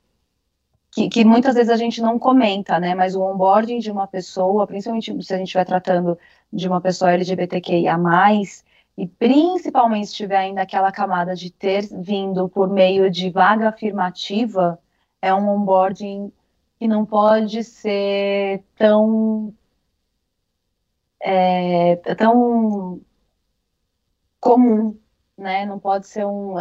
que, que, muitas vezes a gente não comenta, né? Mas o onboarding de uma pessoa, principalmente se a gente estiver tratando de uma pessoa LGBTQIA, e principalmente se tiver ainda aquela camada de ter vindo por meio de vaga afirmativa, é um onboarding que não pode ser tão é, tão comum, né? Não pode ser um,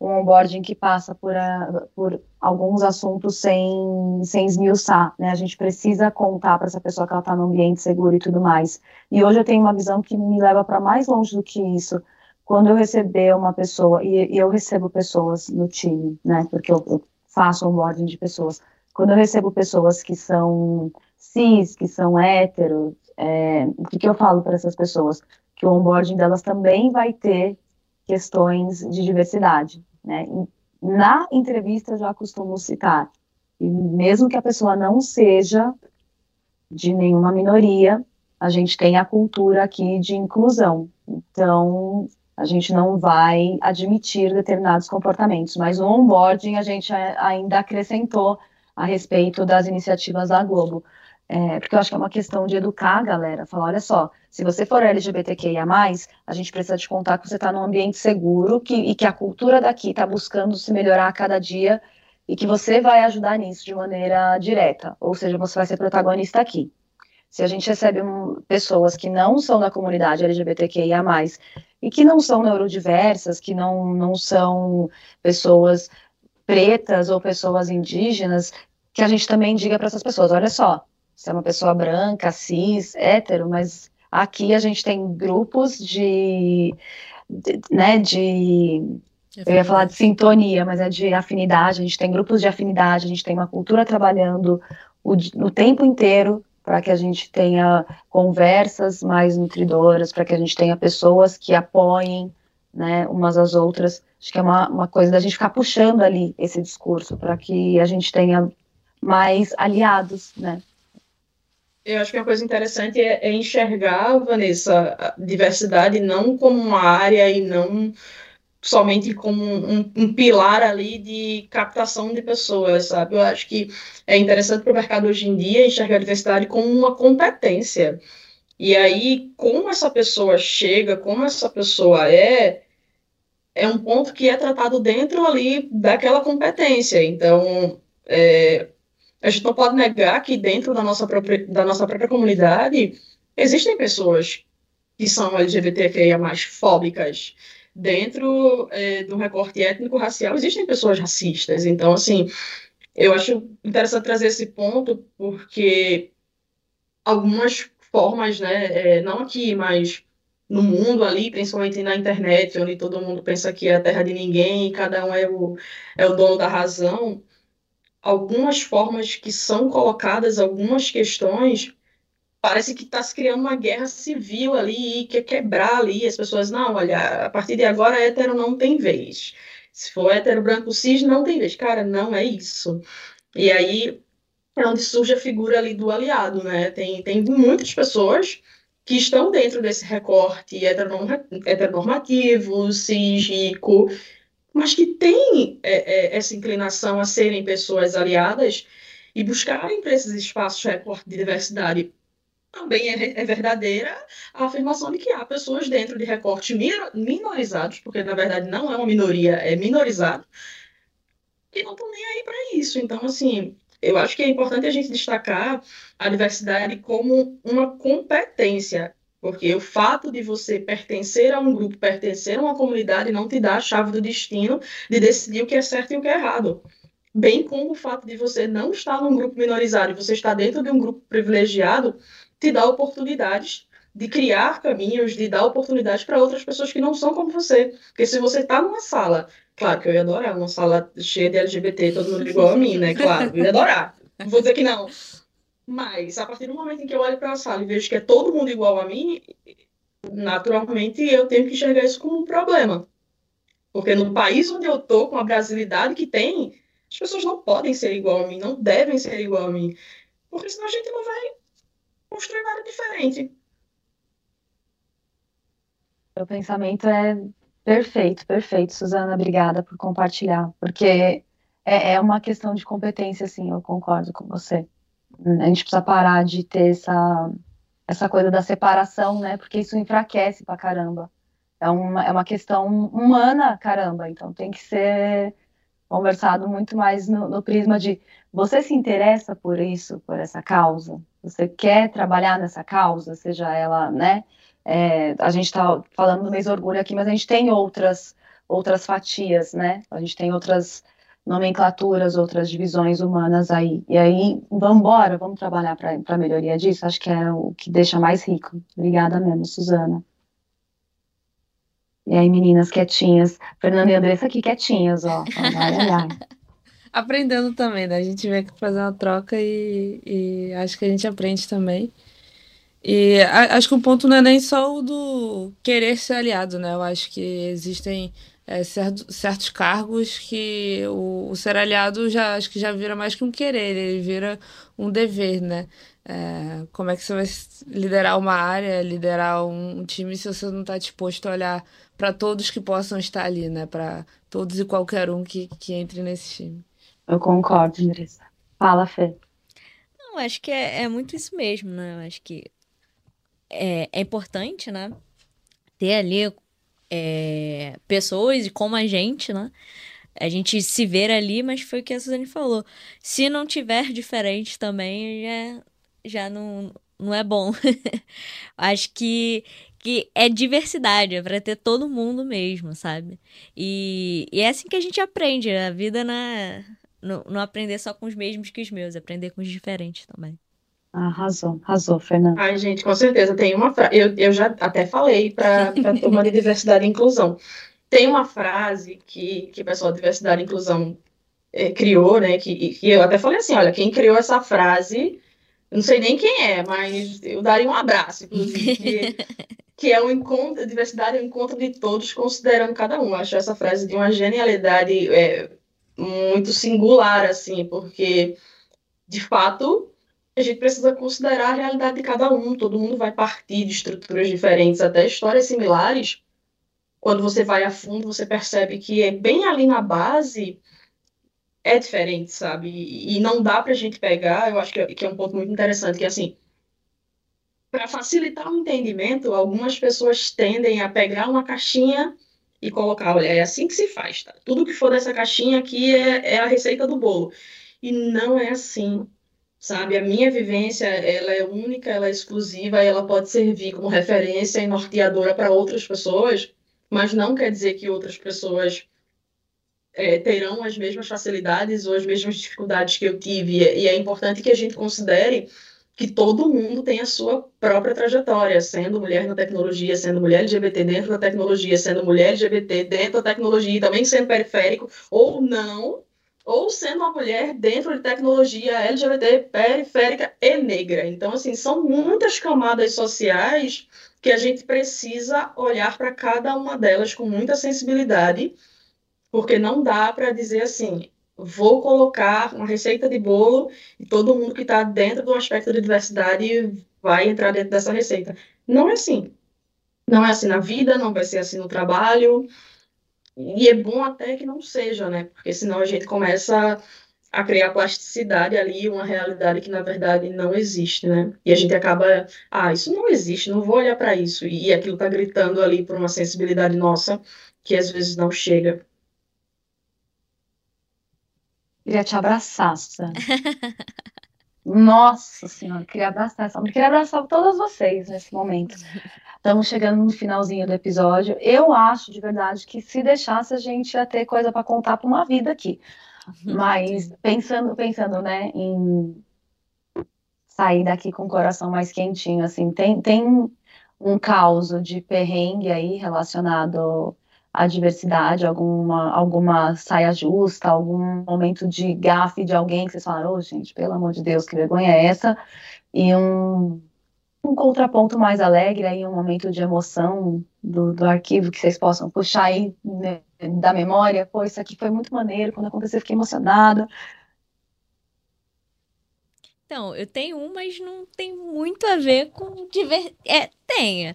um onboarding que passa por, a, por alguns assuntos sem, sem esmiuçar, né? A gente precisa contar para essa pessoa que ela está no ambiente seguro e tudo mais. E hoje eu tenho uma visão que me leva para mais longe do que isso. Quando eu receber uma pessoa, e, e eu recebo pessoas no time, né? Porque eu, eu faço onboarding de pessoas. Quando eu recebo pessoas que são cis, que são héteros, é, o que, que eu falo para essas pessoas? Que o onboarding delas também vai ter questões de diversidade, né? na entrevista eu já costumo citar, e mesmo que a pessoa não seja de nenhuma minoria, a gente tem a cultura aqui de inclusão. Então, a gente não vai admitir determinados comportamentos, mas o onboarding a gente ainda acrescentou a respeito das iniciativas da Globo. É, porque eu acho que é uma questão de educar a galera, falar, olha só, se você for LGBTQIA+, a gente precisa te contar que você está num ambiente seguro que, e que a cultura daqui está buscando se melhorar a cada dia e que você vai ajudar nisso de maneira direta, ou seja, você vai ser protagonista aqui. Se a gente recebe um, pessoas que não são da comunidade LGBTQIA+, e que não são neurodiversas, que não, não são pessoas pretas ou pessoas indígenas, que a gente também diga para essas pessoas, olha só, você é uma pessoa branca, cis, hétero, mas aqui a gente tem grupos de, de né, de eu ia falar de sintonia, mas é de afinidade. A gente tem grupos de afinidade, a gente tem uma cultura trabalhando o, o tempo inteiro para que a gente tenha conversas mais nutridoras, para que a gente tenha pessoas que apoiem né, umas às outras. Acho que é uma, uma coisa da gente ficar puxando ali esse discurso para que a gente tenha mais aliados, né? Eu acho que uma coisa interessante é, é enxergar, Vanessa, a diversidade não como uma área e não somente como um, um, pilar ali de captação de pessoas, sabe? Eu acho que é interessante para o mercado hoje em dia enxergar a diversidade como uma competência. E aí, como essa pessoa chega, como essa pessoa é, é um ponto que é tratado dentro ali daquela competência. Então, é, a gente não pode negar que dentro da nossa própria, da nossa própria comunidade existem pessoas que são LGBTQIA mais fóbicas, dentro é, do recorte étnico-racial existem pessoas racistas. Então, assim, eu acho interessante trazer esse ponto porque algumas formas, né, é, não aqui, mas no mundo ali, principalmente na internet, onde todo mundo pensa que é a terra de ninguém cada um é o, é o dono da razão, algumas formas que são colocadas, algumas questões parece que está se criando uma guerra civil ali e quer quebrar ali as pessoas. Não, olha, a partir de agora hétero não tem vez. Se for hétero branco cis, não tem vez. Cara, não é isso. E aí é onde surge a figura ali do aliado, né? Tem, tem muitas pessoas que estão dentro desse recorte heteronormativo, cis, rico, mas que têm é, é, essa inclinação a serem pessoas aliadas e buscarem para esses espaços recorte de diversidade também é, é, verdadeira a afirmação de que há pessoas dentro de recortes minorizados, porque na verdade não é uma minoria, é minorizado, que não estão nem aí para isso. Então, assim, eu acho que é importante a gente destacar a diversidade como uma competência, porque o fato de você pertencer a um grupo, pertencer a uma comunidade, não te dá a chave do destino de decidir o que é certo e o que é errado. Bem como o fato de você não estar num grupo minorizado e você estar dentro de um grupo privilegiado, te dá oportunidades de criar caminhos, de dar oportunidades para outras pessoas que não são como você. Porque se você está numa sala, claro que eu ia adorar, uma sala cheia de LGBT, todo mundo igual a mim, né? Claro, eu ia adorar. Vou dizer que não. Mas a partir do momento em que eu olho para a sala e vejo que é todo mundo igual a mim, naturalmente eu tenho que enxergar isso como um problema. Porque no país onde eu tô, com a brasilidade que tem, as pessoas não podem ser igual a mim, não devem ser igual a mim. Porque senão a gente não vai construir nada diferente. O pensamento é perfeito, perfeito, Suzana. Obrigada por compartilhar, porque é, é uma questão de competência, sim, eu concordo com você. A gente precisa parar de ter essa, essa coisa da separação, né? Porque isso enfraquece pra caramba. É uma, é uma questão humana, caramba. Então tem que ser conversado muito mais no, no prisma de você se interessa por isso, por essa causa? Você quer trabalhar nessa causa, seja ela, né? É, a gente está falando do mês orgulho aqui, mas a gente tem outras outras fatias, né? A gente tem outras nomenclaturas, outras divisões humanas aí. E aí, vamos embora, vamos trabalhar para a melhoria disso. Acho que é o que deixa mais rico. Obrigada mesmo, Suzana. E aí, meninas quietinhas. Fernanda e Andressa aqui quietinhas, ó. Aprendendo também, né? A gente vem aqui fazer uma troca e, e acho que a gente aprende também. E a, acho que o ponto não é nem só o do querer ser aliado, né? Eu acho que existem é, certo, certos cargos que o, o ser aliado já acho que já vira mais que um querer, ele vira um dever, né? É, como é que você vai liderar uma área, liderar um, um time se você não está disposto a olhar para todos que possam estar ali, né? Para todos e qualquer um que, que entre nesse time. Eu concordo, Andressa. Fala, Fê. Não, acho que é, é muito isso mesmo, né? Eu acho que é, é importante, né? Ter ali é, pessoas como a gente, né? A gente se ver ali, mas foi o que a Suzane falou. Se não tiver diferente também, já, já não, não é bom. Acho que, que é diversidade, é pra ter todo mundo mesmo, sabe? E, e é assim que a gente aprende. A vida é, não, não aprender só com os mesmos que os meus, aprender com os diferentes também. Arrasou, arrasou, Fernanda. Ai, gente, com certeza. Tem uma frase, eu, eu já até falei para a turma de diversidade e inclusão. Tem uma frase que, que o pessoal de diversidade e inclusão é, criou, né? Que, que eu até falei assim: olha, quem criou essa frase, não sei nem quem é, mas eu daria um abraço, inclusive. Que, que é um encontro, diversidade é um encontro de todos, considerando cada um. Acho essa frase de uma genialidade é, muito singular, assim, porque, de fato, a gente precisa considerar a realidade de cada um. Todo mundo vai partir de estruturas diferentes, até histórias similares. Quando você vai a fundo, você percebe que é bem ali na base é diferente, sabe? E não dá para a gente pegar. Eu acho que é, que é um ponto muito interessante, que assim, para facilitar o entendimento, algumas pessoas tendem a pegar uma caixinha e colocar, olha, é assim que se faz, tá? Tudo que for dessa caixinha aqui é, é a receita do bolo. E não é assim sabe? A minha vivência, ela é única, ela é exclusiva, ela pode servir como referência e norteadora para outras pessoas, mas não quer dizer que outras pessoas é, terão as mesmas facilidades ou as mesmas dificuldades que eu tive. E é importante que a gente considere que todo mundo tem a sua própria trajetória, sendo mulher na tecnologia, sendo mulher LGBT dentro da tecnologia, sendo mulher LGBT dentro da tecnologia e também sendo periférico ou não, ou sendo uma mulher dentro de tecnologia LGBT periférica e negra. Então, assim, são muitas camadas sociais que a gente precisa olhar para cada uma delas com muita sensibilidade, porque não dá para dizer assim, vou colocar uma receita de bolo e todo mundo que está dentro do aspecto de diversidade vai entrar dentro dessa receita. Não é assim. Não é assim na vida, não vai ser assim no trabalho, e é bom até que não seja, né? Porque senão a gente começa a criar plasticidade ali, uma realidade que na verdade não existe, né? E a gente acaba, ah, isso não existe, não vou olhar para isso. E aquilo tá gritando ali por uma sensibilidade nossa que às vezes não chega. Queria te abraçar, Susana. Nossa Senhora, queria abraçar essa Queria abraçar todas vocês nesse momento. Estamos chegando no finalzinho do episódio. Eu acho de verdade que se deixasse a gente ia ter coisa para contar para uma vida aqui. Mas pensando, pensando, né, em sair daqui com o coração mais quentinho, assim, tem, tem um caos de perrengue aí relacionado à diversidade, alguma, alguma saia justa, algum momento de gafe de alguém que vocês falaram, oh, gente, pelo amor de Deus, que vergonha é essa? E um um contraponto mais alegre aí, um momento de emoção do, do arquivo que vocês possam puxar aí né, da memória. Pô, isso aqui foi muito maneiro, quando aconteceu fiquei emocionada. Então, eu tenho um, mas não tem muito a ver com diver... É, tem.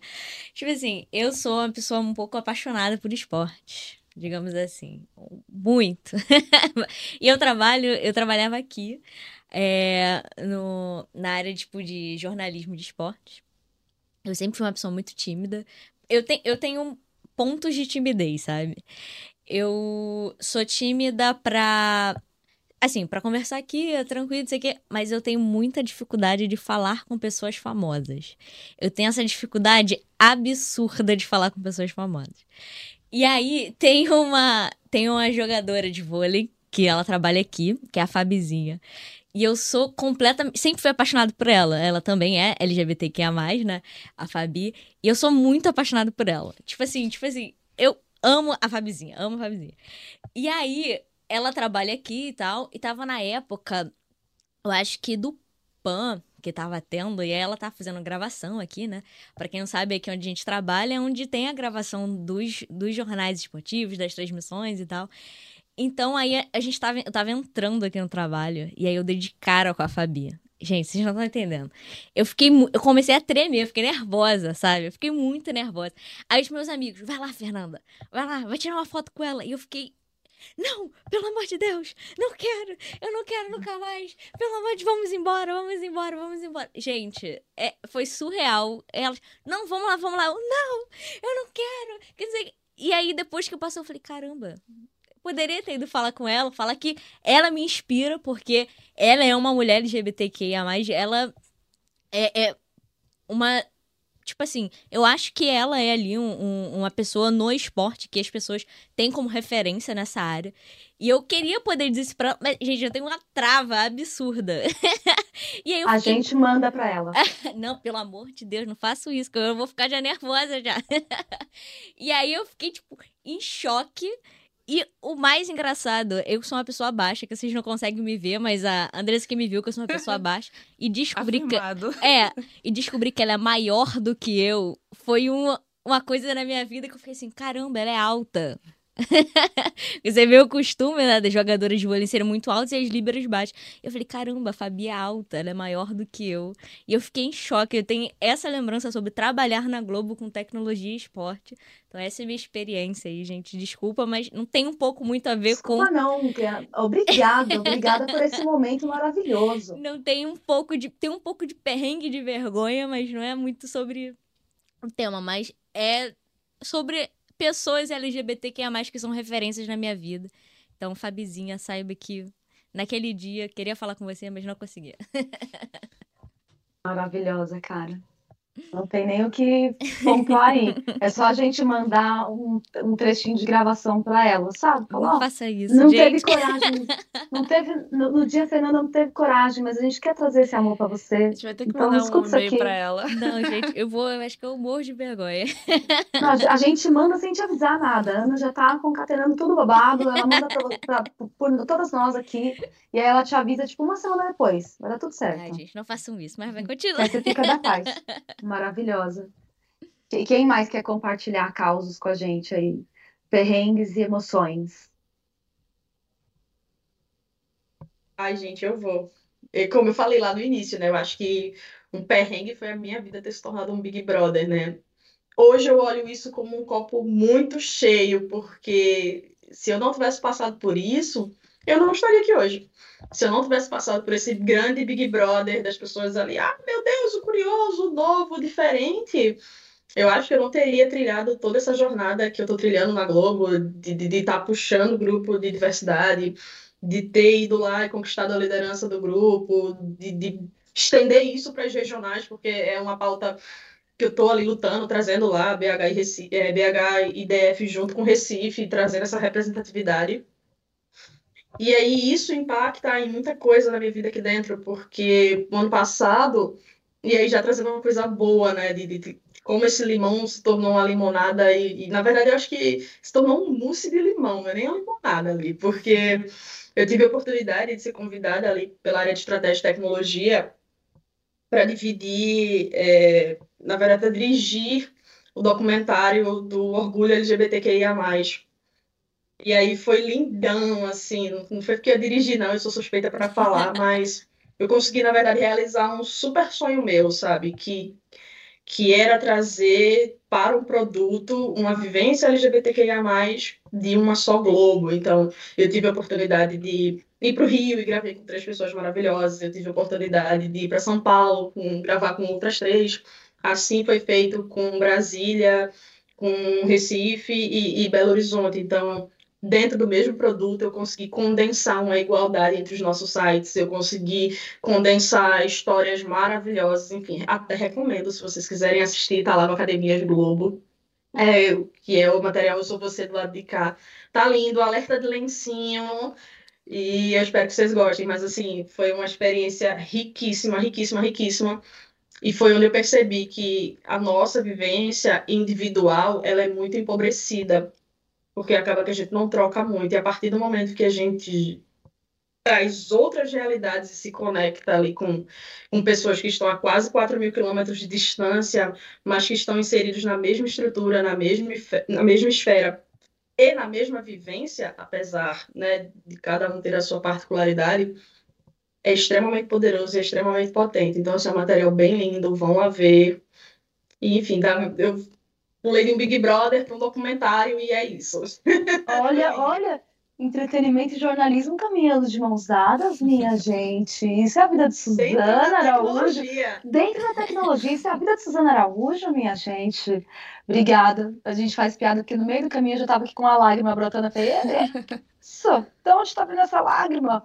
Tipo assim, eu sou uma pessoa um pouco apaixonada por esporte, digamos assim. Muito. e eu trabalho, eu trabalhava aqui é, no, na área tipo, de jornalismo de esportes. Eu sempre fui uma pessoa muito tímida. Eu, te, eu tenho pontos de timidez, sabe? Eu sou tímida pra. Assim, para conversar aqui é tranquilo, sei que, mas eu tenho muita dificuldade de falar com pessoas famosas. Eu tenho essa dificuldade absurda de falar com pessoas famosas. E aí tem uma tem uma jogadora de vôlei que ela trabalha aqui, que é a Fabizinha. E eu sou completamente. Sempre fui apaixonado por ela. Ela também é LGBTQIA, né? A Fabi. E eu sou muito apaixonado por ela. Tipo assim, tipo assim, eu amo a Fabizinha, amo a Fabizinha. E aí, ela trabalha aqui e tal. E tava na época, eu acho que do PAN que tava tendo, e ela tá fazendo gravação aqui, né? Para quem não sabe, aqui onde a gente trabalha é onde tem a gravação dos, dos jornais esportivos, das transmissões e tal. Então aí a gente tava, eu tava entrando aqui no trabalho, e aí eu dei de cara com a Fabi. Gente, vocês não estão entendendo. Eu fiquei. Eu comecei a tremer, eu fiquei nervosa, sabe? Eu fiquei muito nervosa. Aí os meus amigos, vai lá, Fernanda, vai lá, vai tirar uma foto com ela. E eu fiquei. Não, pelo amor de Deus, não quero, eu não quero nunca mais. Pelo amor de vamos embora, vamos embora, vamos embora. Gente, é, foi surreal. Elas, não, vamos lá, vamos lá. Eu, não, eu não quero. Quer dizer, e aí depois que eu passei, eu falei, caramba, poderia ter ido falar com ela, falar que ela me inspira, porque ela é uma mulher LGBTQIA, ela é, é uma. Tipo assim, eu acho que ela é ali um, um, uma pessoa no esporte que as pessoas têm como referência nessa área. E eu queria poder dizer isso pra ela, mas, gente, eu tenho uma trava absurda. e aí A fiquei... gente manda pra ela. não, pelo amor de Deus, não faço isso, que eu vou ficar já nervosa já. e aí eu fiquei, tipo, em choque. E o mais engraçado, eu sou uma pessoa baixa, que vocês não conseguem me ver, mas a Andressa que me viu que eu sou uma pessoa baixa. E descobri que. É, e descobri que ela é maior do que eu. Foi uma, uma coisa na minha vida que eu fiquei assim, caramba, ela é alta. Você vê o costume, né, das jogadoras de vôlei serem muito altas e as líberas baixas. Eu falei, caramba, a Fabi é alta, ela é maior do que eu. E eu fiquei em choque. Eu tenho essa lembrança sobre trabalhar na Globo com tecnologia e esporte. Então, essa é a minha experiência aí, gente. Desculpa, mas não tem um pouco muito a ver Desculpa, com. não, obrigada, obrigada por esse momento maravilhoso. Não tem um pouco de. Tem um pouco de perrengue de vergonha, mas não é muito sobre o tema, mas é sobre pessoas LGBTQIA+, que são referências na minha vida. Então, Fabizinha, saiba que naquele dia queria falar com você, mas não conseguia. Maravilhosa, cara. Não tem nem o que pontuar aí. É só a gente mandar um, um trechinho de gravação para ela, sabe? Falar, não faça isso, Não gente. teve coragem. Não teve, no, no, dia a Fernanda não teve coragem, mas a gente quer trazer esse amor para você. A gente vai ter que então, mandar um e-mail para ela. Não, gente, eu vou, eu acho que eu morro de vergonha. Não, a gente manda sem te avisar nada. A Ana já tá concatenando tudo babado, ela manda pra, pra, por todas nós aqui, e aí ela te avisa, tipo, uma semana depois. Vai dar tudo certo. Ai, gente, não façam isso, mas vai continuar. Aí você fica da paz. Maravilhosa. E quem mais quer compartilhar causos com a gente aí? Perrengues e emoções. Ai, gente, eu vou. E como eu falei lá no início, né? Eu acho que um perrengue foi a minha vida ter se tornado um Big Brother, né? Hoje eu olho isso como um copo muito cheio, porque se eu não tivesse passado por isso, eu não estaria aqui hoje. Se eu não tivesse passado por esse grande Big Brother das pessoas ali, ah, meu Deus, o curioso, o novo, o diferente, eu acho que eu não teria trilhado toda essa jornada que eu estou trilhando na Globo, de estar tá puxando o grupo de diversidade, de ter ido lá e conquistado a liderança do grupo, de, de estender isso para as regionais, porque é uma pauta que eu estou ali lutando, trazendo lá BH e, Recife, é, BH e DF junto com Recife, trazendo essa representatividade. E aí isso impacta em muita coisa na minha vida aqui dentro, porque no ano passado, e aí já trazendo uma coisa boa, né, de, de como esse limão se tornou uma limonada e, e, na verdade eu acho que se tornou um mousse de limão, não é nem uma limonada ali, porque eu tive a oportunidade de ser convidada ali pela área de estratégia e tecnologia para dividir, é, na verdade, dirigir o documentário do orgulho LGBTQIA+. E aí foi lindão, assim, não foi porque eu dirigi, não, eu sou suspeita para falar, mas eu consegui, na verdade, realizar um super sonho meu, sabe? Que, que era trazer para o produto uma vivência LGBTQIA+, de uma só Globo. Então, eu tive a oportunidade de ir para o Rio e gravei com três pessoas maravilhosas. Eu tive a oportunidade de ir para São Paulo, com, gravar com outras três. Assim foi feito com Brasília, com Recife e, e Belo Horizonte. Então, dentro do mesmo produto, eu consegui condensar uma igualdade entre os nossos sites, eu consegui condensar histórias maravilhosas, enfim, até recomendo, se vocês quiserem assistir, tá lá no Academias Globo, é, que é o material Eu Sou Você do lado de cá. Tá lindo, alerta de lencinho, e eu espero que vocês gostem, mas assim, foi uma experiência riquíssima, riquíssima, riquíssima. E foi onde eu percebi que a nossa vivência individual, ela é muito empobrecida porque acaba que a gente não troca muito. E a partir do momento que a gente traz outras realidades e se conecta ali com, com pessoas que estão a quase 4 mil quilômetros de distância, mas que estão inseridos na mesma estrutura, na mesma, na mesma esfera e na mesma vivência, apesar né, de cada um ter a sua particularidade, é extremamente poderoso e é extremamente potente. Então, esse é um material bem lindo, vão lá ver. E, enfim, dá, eu um Big Brother para um documentário e é isso. Olha, olha, entretenimento e jornalismo caminhando de mãos dadas, minha gente. Isso é a vida de Suzana Araújo. Dentro da tecnologia, isso é a vida de Suzana Araújo, minha gente. Obrigada. A gente faz piada porque no meio do caminho eu já estava aqui com uma lágrima brotando. Eu falei, isso, de onde está vindo essa lágrima?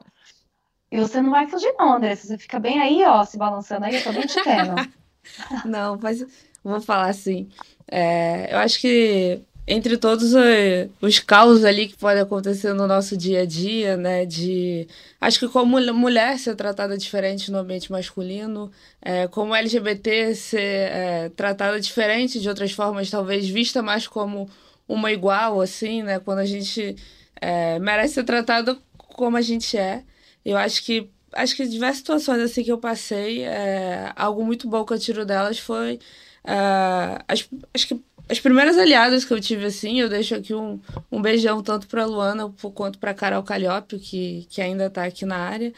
E você não vai fugir não, Andressa. Você fica bem aí, ó, se balançando aí, eu tô bem te tendo. não, mas vou falar assim. É, eu acho que entre todos os caos ali que podem acontecer no nosso dia a dia, né? De acho que como mulher ser tratada diferente no ambiente masculino, é, como LGBT ser é, tratada diferente de outras formas, talvez vista mais como uma igual, assim, né? Quando a gente é, merece ser tratada como a gente é. Eu acho que acho que diversas situações assim que eu passei, é, algo muito bom que eu tiro delas foi Uh, as, as primeiras aliadas que eu tive, assim, eu deixo aqui um, um beijão tanto para Luana quanto para Carol Caliópio, que, que ainda está aqui na área,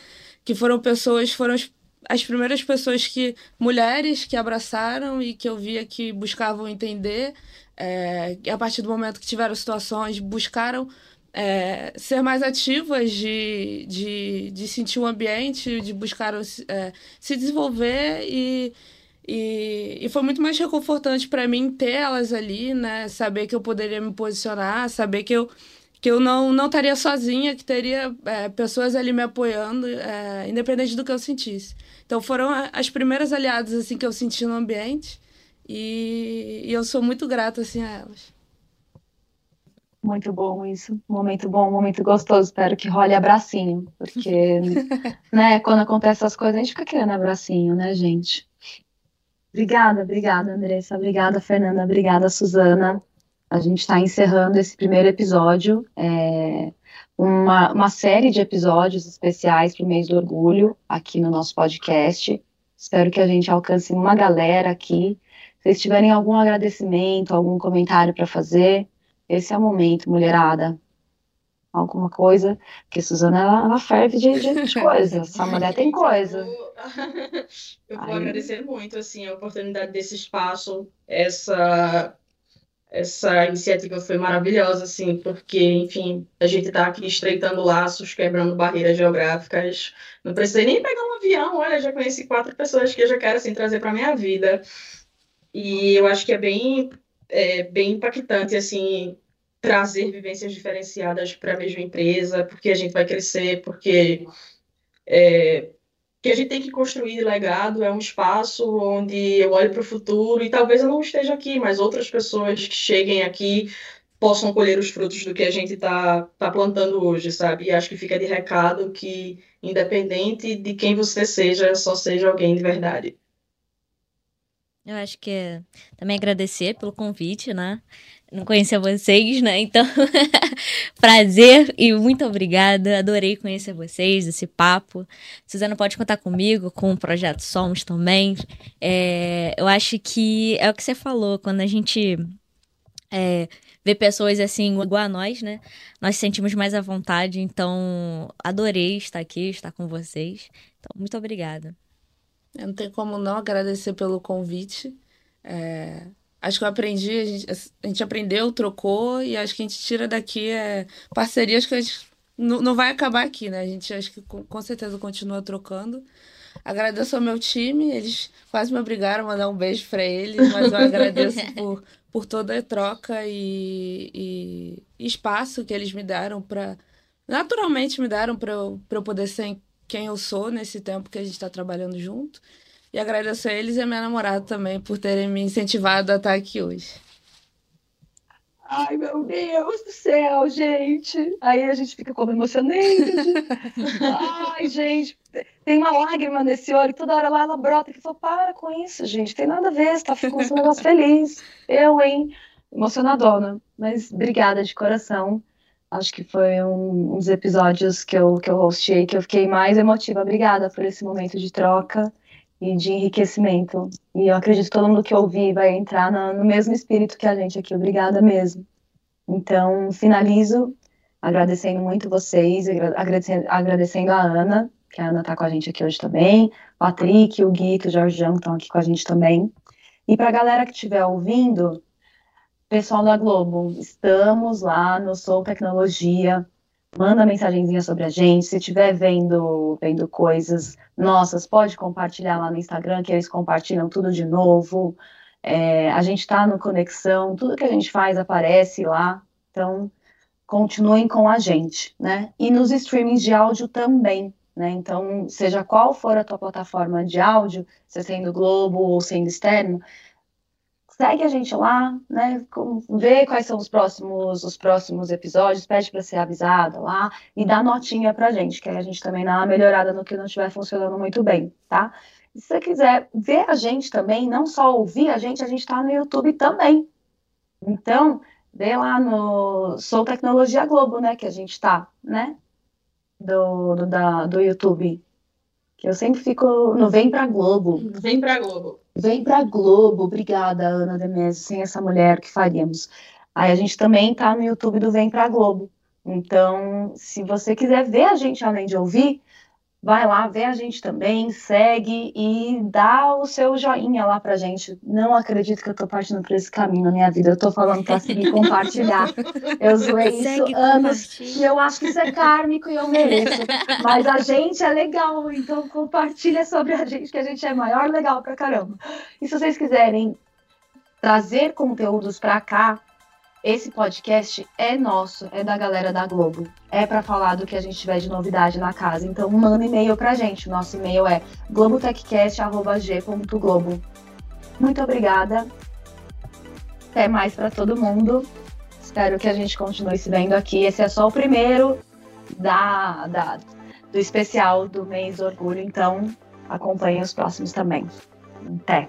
que foram pessoas, foram as, as primeiras pessoas que, mulheres que abraçaram e que eu via que buscavam entender, é, a partir do momento que tiveram situações, buscaram é, ser mais ativas, de, de, de sentir o ambiente, de buscar é, se desenvolver e e, e foi muito mais reconfortante para mim ter elas ali, né? Saber que eu poderia me posicionar, saber que eu, que eu não, não estaria sozinha, que teria é, pessoas ali me apoiando, é, independente do que eu sentisse. Então foram as primeiras aliadas assim que eu senti no ambiente e, e eu sou muito grata assim a elas. Muito bom isso. Momento bom, momento gostoso. Espero que role abracinho, porque, né, quando acontece essas coisas, a gente fica querendo abracinho, né, gente? Obrigada, obrigada, Andressa. Obrigada, Fernanda. Obrigada, Suzana. A gente está encerrando esse primeiro episódio, é, uma, uma série de episódios especiais para o mês do orgulho aqui no nosso podcast. Espero que a gente alcance uma galera aqui. Se vocês tiverem algum agradecimento, algum comentário para fazer, esse é o momento, mulherada alguma coisa, porque Suzana ela, ela ferve de, de, de coisa, essa mulher tem coisa. Eu vou, agradecer muito assim a oportunidade desse espaço, essa essa iniciativa foi maravilhosa assim, porque enfim, a gente está aqui estreitando laços, quebrando barreiras geográficas. Não precisei nem pegar um avião, olha, já conheci quatro pessoas que eu já quero assim trazer para minha vida. E eu acho que é bem é, bem impactante assim trazer vivências diferenciadas para a mesma empresa, porque a gente vai crescer, porque é, que a gente tem que construir legado, é um espaço onde eu olho para o futuro e talvez eu não esteja aqui, mas outras pessoas que cheguem aqui possam colher os frutos do que a gente está tá plantando hoje, sabe? E acho que fica de recado que, independente de quem você seja, só seja alguém de verdade. Eu acho que é também agradecer pelo convite, né? Não conhecia vocês, né? Então, prazer e muito obrigada. Adorei conhecer vocês, esse papo. Suzana pode contar comigo, com o Projeto Somos também. É, eu acho que é o que você falou, quando a gente é, vê pessoas assim igual a nós, né? Nós sentimos mais à vontade. Então, adorei estar aqui, estar com vocês. Então, muito obrigada. Eu não tem como não agradecer pelo convite. É, acho que eu aprendi, a gente, a gente aprendeu, trocou, e acho que a gente tira daqui é, parcerias que a gente não, não vai acabar aqui, né? A gente acho que com, com certeza continua trocando. Agradeço ao meu time, eles quase me obrigaram a mandar um beijo para eles, mas eu agradeço por, por toda a troca e, e espaço que eles me deram para. Naturalmente me deram para eu, eu poder ser quem eu sou nesse tempo que a gente está trabalhando junto. E agradeço a eles e a minha namorada também por terem me incentivado a estar aqui hoje. Ai, meu Deus do céu, gente. Aí a gente fica como emocionante. Ai, gente, tem uma lágrima nesse olho, toda hora lá ela brota. Que falou, para com isso, gente, tem nada a ver, você tá ficando um negócio feliz. Eu, hein? Emocionadona. Mas obrigada de coração. Acho que foi um, um dos episódios que eu, que eu hostei que eu fiquei mais emotiva. Obrigada por esse momento de troca e de enriquecimento. E eu acredito que todo mundo que ouvir vai entrar no, mesmo espírito que a gente aqui. Obrigada mesmo. Então, finalizo agradecendo muito vocês, agradecendo, agradecendo a Ana, que a Ana está com a gente aqui hoje também, Patrick, o Gui, o Jorgeão estão aqui com a gente também. E para a galera que estiver ouvindo, pessoal da Globo, estamos lá no Sou Tecnologia, manda mensagenzinha sobre a gente, se estiver vendo, vendo coisas nossas, pode compartilhar lá no Instagram, que eles compartilham tudo de novo, é, a gente está no Conexão, tudo que a gente faz aparece lá, então continuem com a gente, né? E nos streamings de áudio também, né? Então, seja qual for a tua plataforma de áudio, se sendo Globo ou sendo externo, segue a gente lá, né? Vê quais são os próximos, os próximos episódios, pede para ser avisada lá e dá notinha pra gente, que aí a gente também dá uma melhorada no que não estiver funcionando muito bem, tá? E se você quiser ver a gente também, não só ouvir a gente, a gente está no YouTube também. Então, vê lá no Sou Tecnologia Globo, né? Que a gente tá, né? Do, do, da, do YouTube. Que eu sempre fico no Vem Pra Globo. Vem Pra Globo. Vem Pra Globo. Obrigada, Ana Demésio. Sem essa mulher, que faríamos? Aí a gente também tá no YouTube do Vem Pra Globo. Então, se você quiser ver a gente além de ouvir, vai lá, vê a gente também, segue e dá o seu joinha lá pra gente. Não acredito que eu tô partindo por esse caminho na minha vida. Eu tô falando pra seguir compartilhar. Eu zoei isso Segue, anos e eu acho que isso é kármico e eu mereço. Mas a gente é legal, então compartilha sobre a gente, que a gente é maior legal pra caramba. E se vocês quiserem trazer conteúdos pra cá, esse podcast é nosso, é da galera da Globo. É para falar do que a gente tiver de novidade na casa. Então manda e-mail pra gente. Nosso e-mail é globotechcast@g.globo. Muito obrigada. Até mais para todo mundo. Espero que a gente continue se vendo aqui. Esse é só o primeiro da, da do especial do mês orgulho, então acompanhem os próximos também. Até.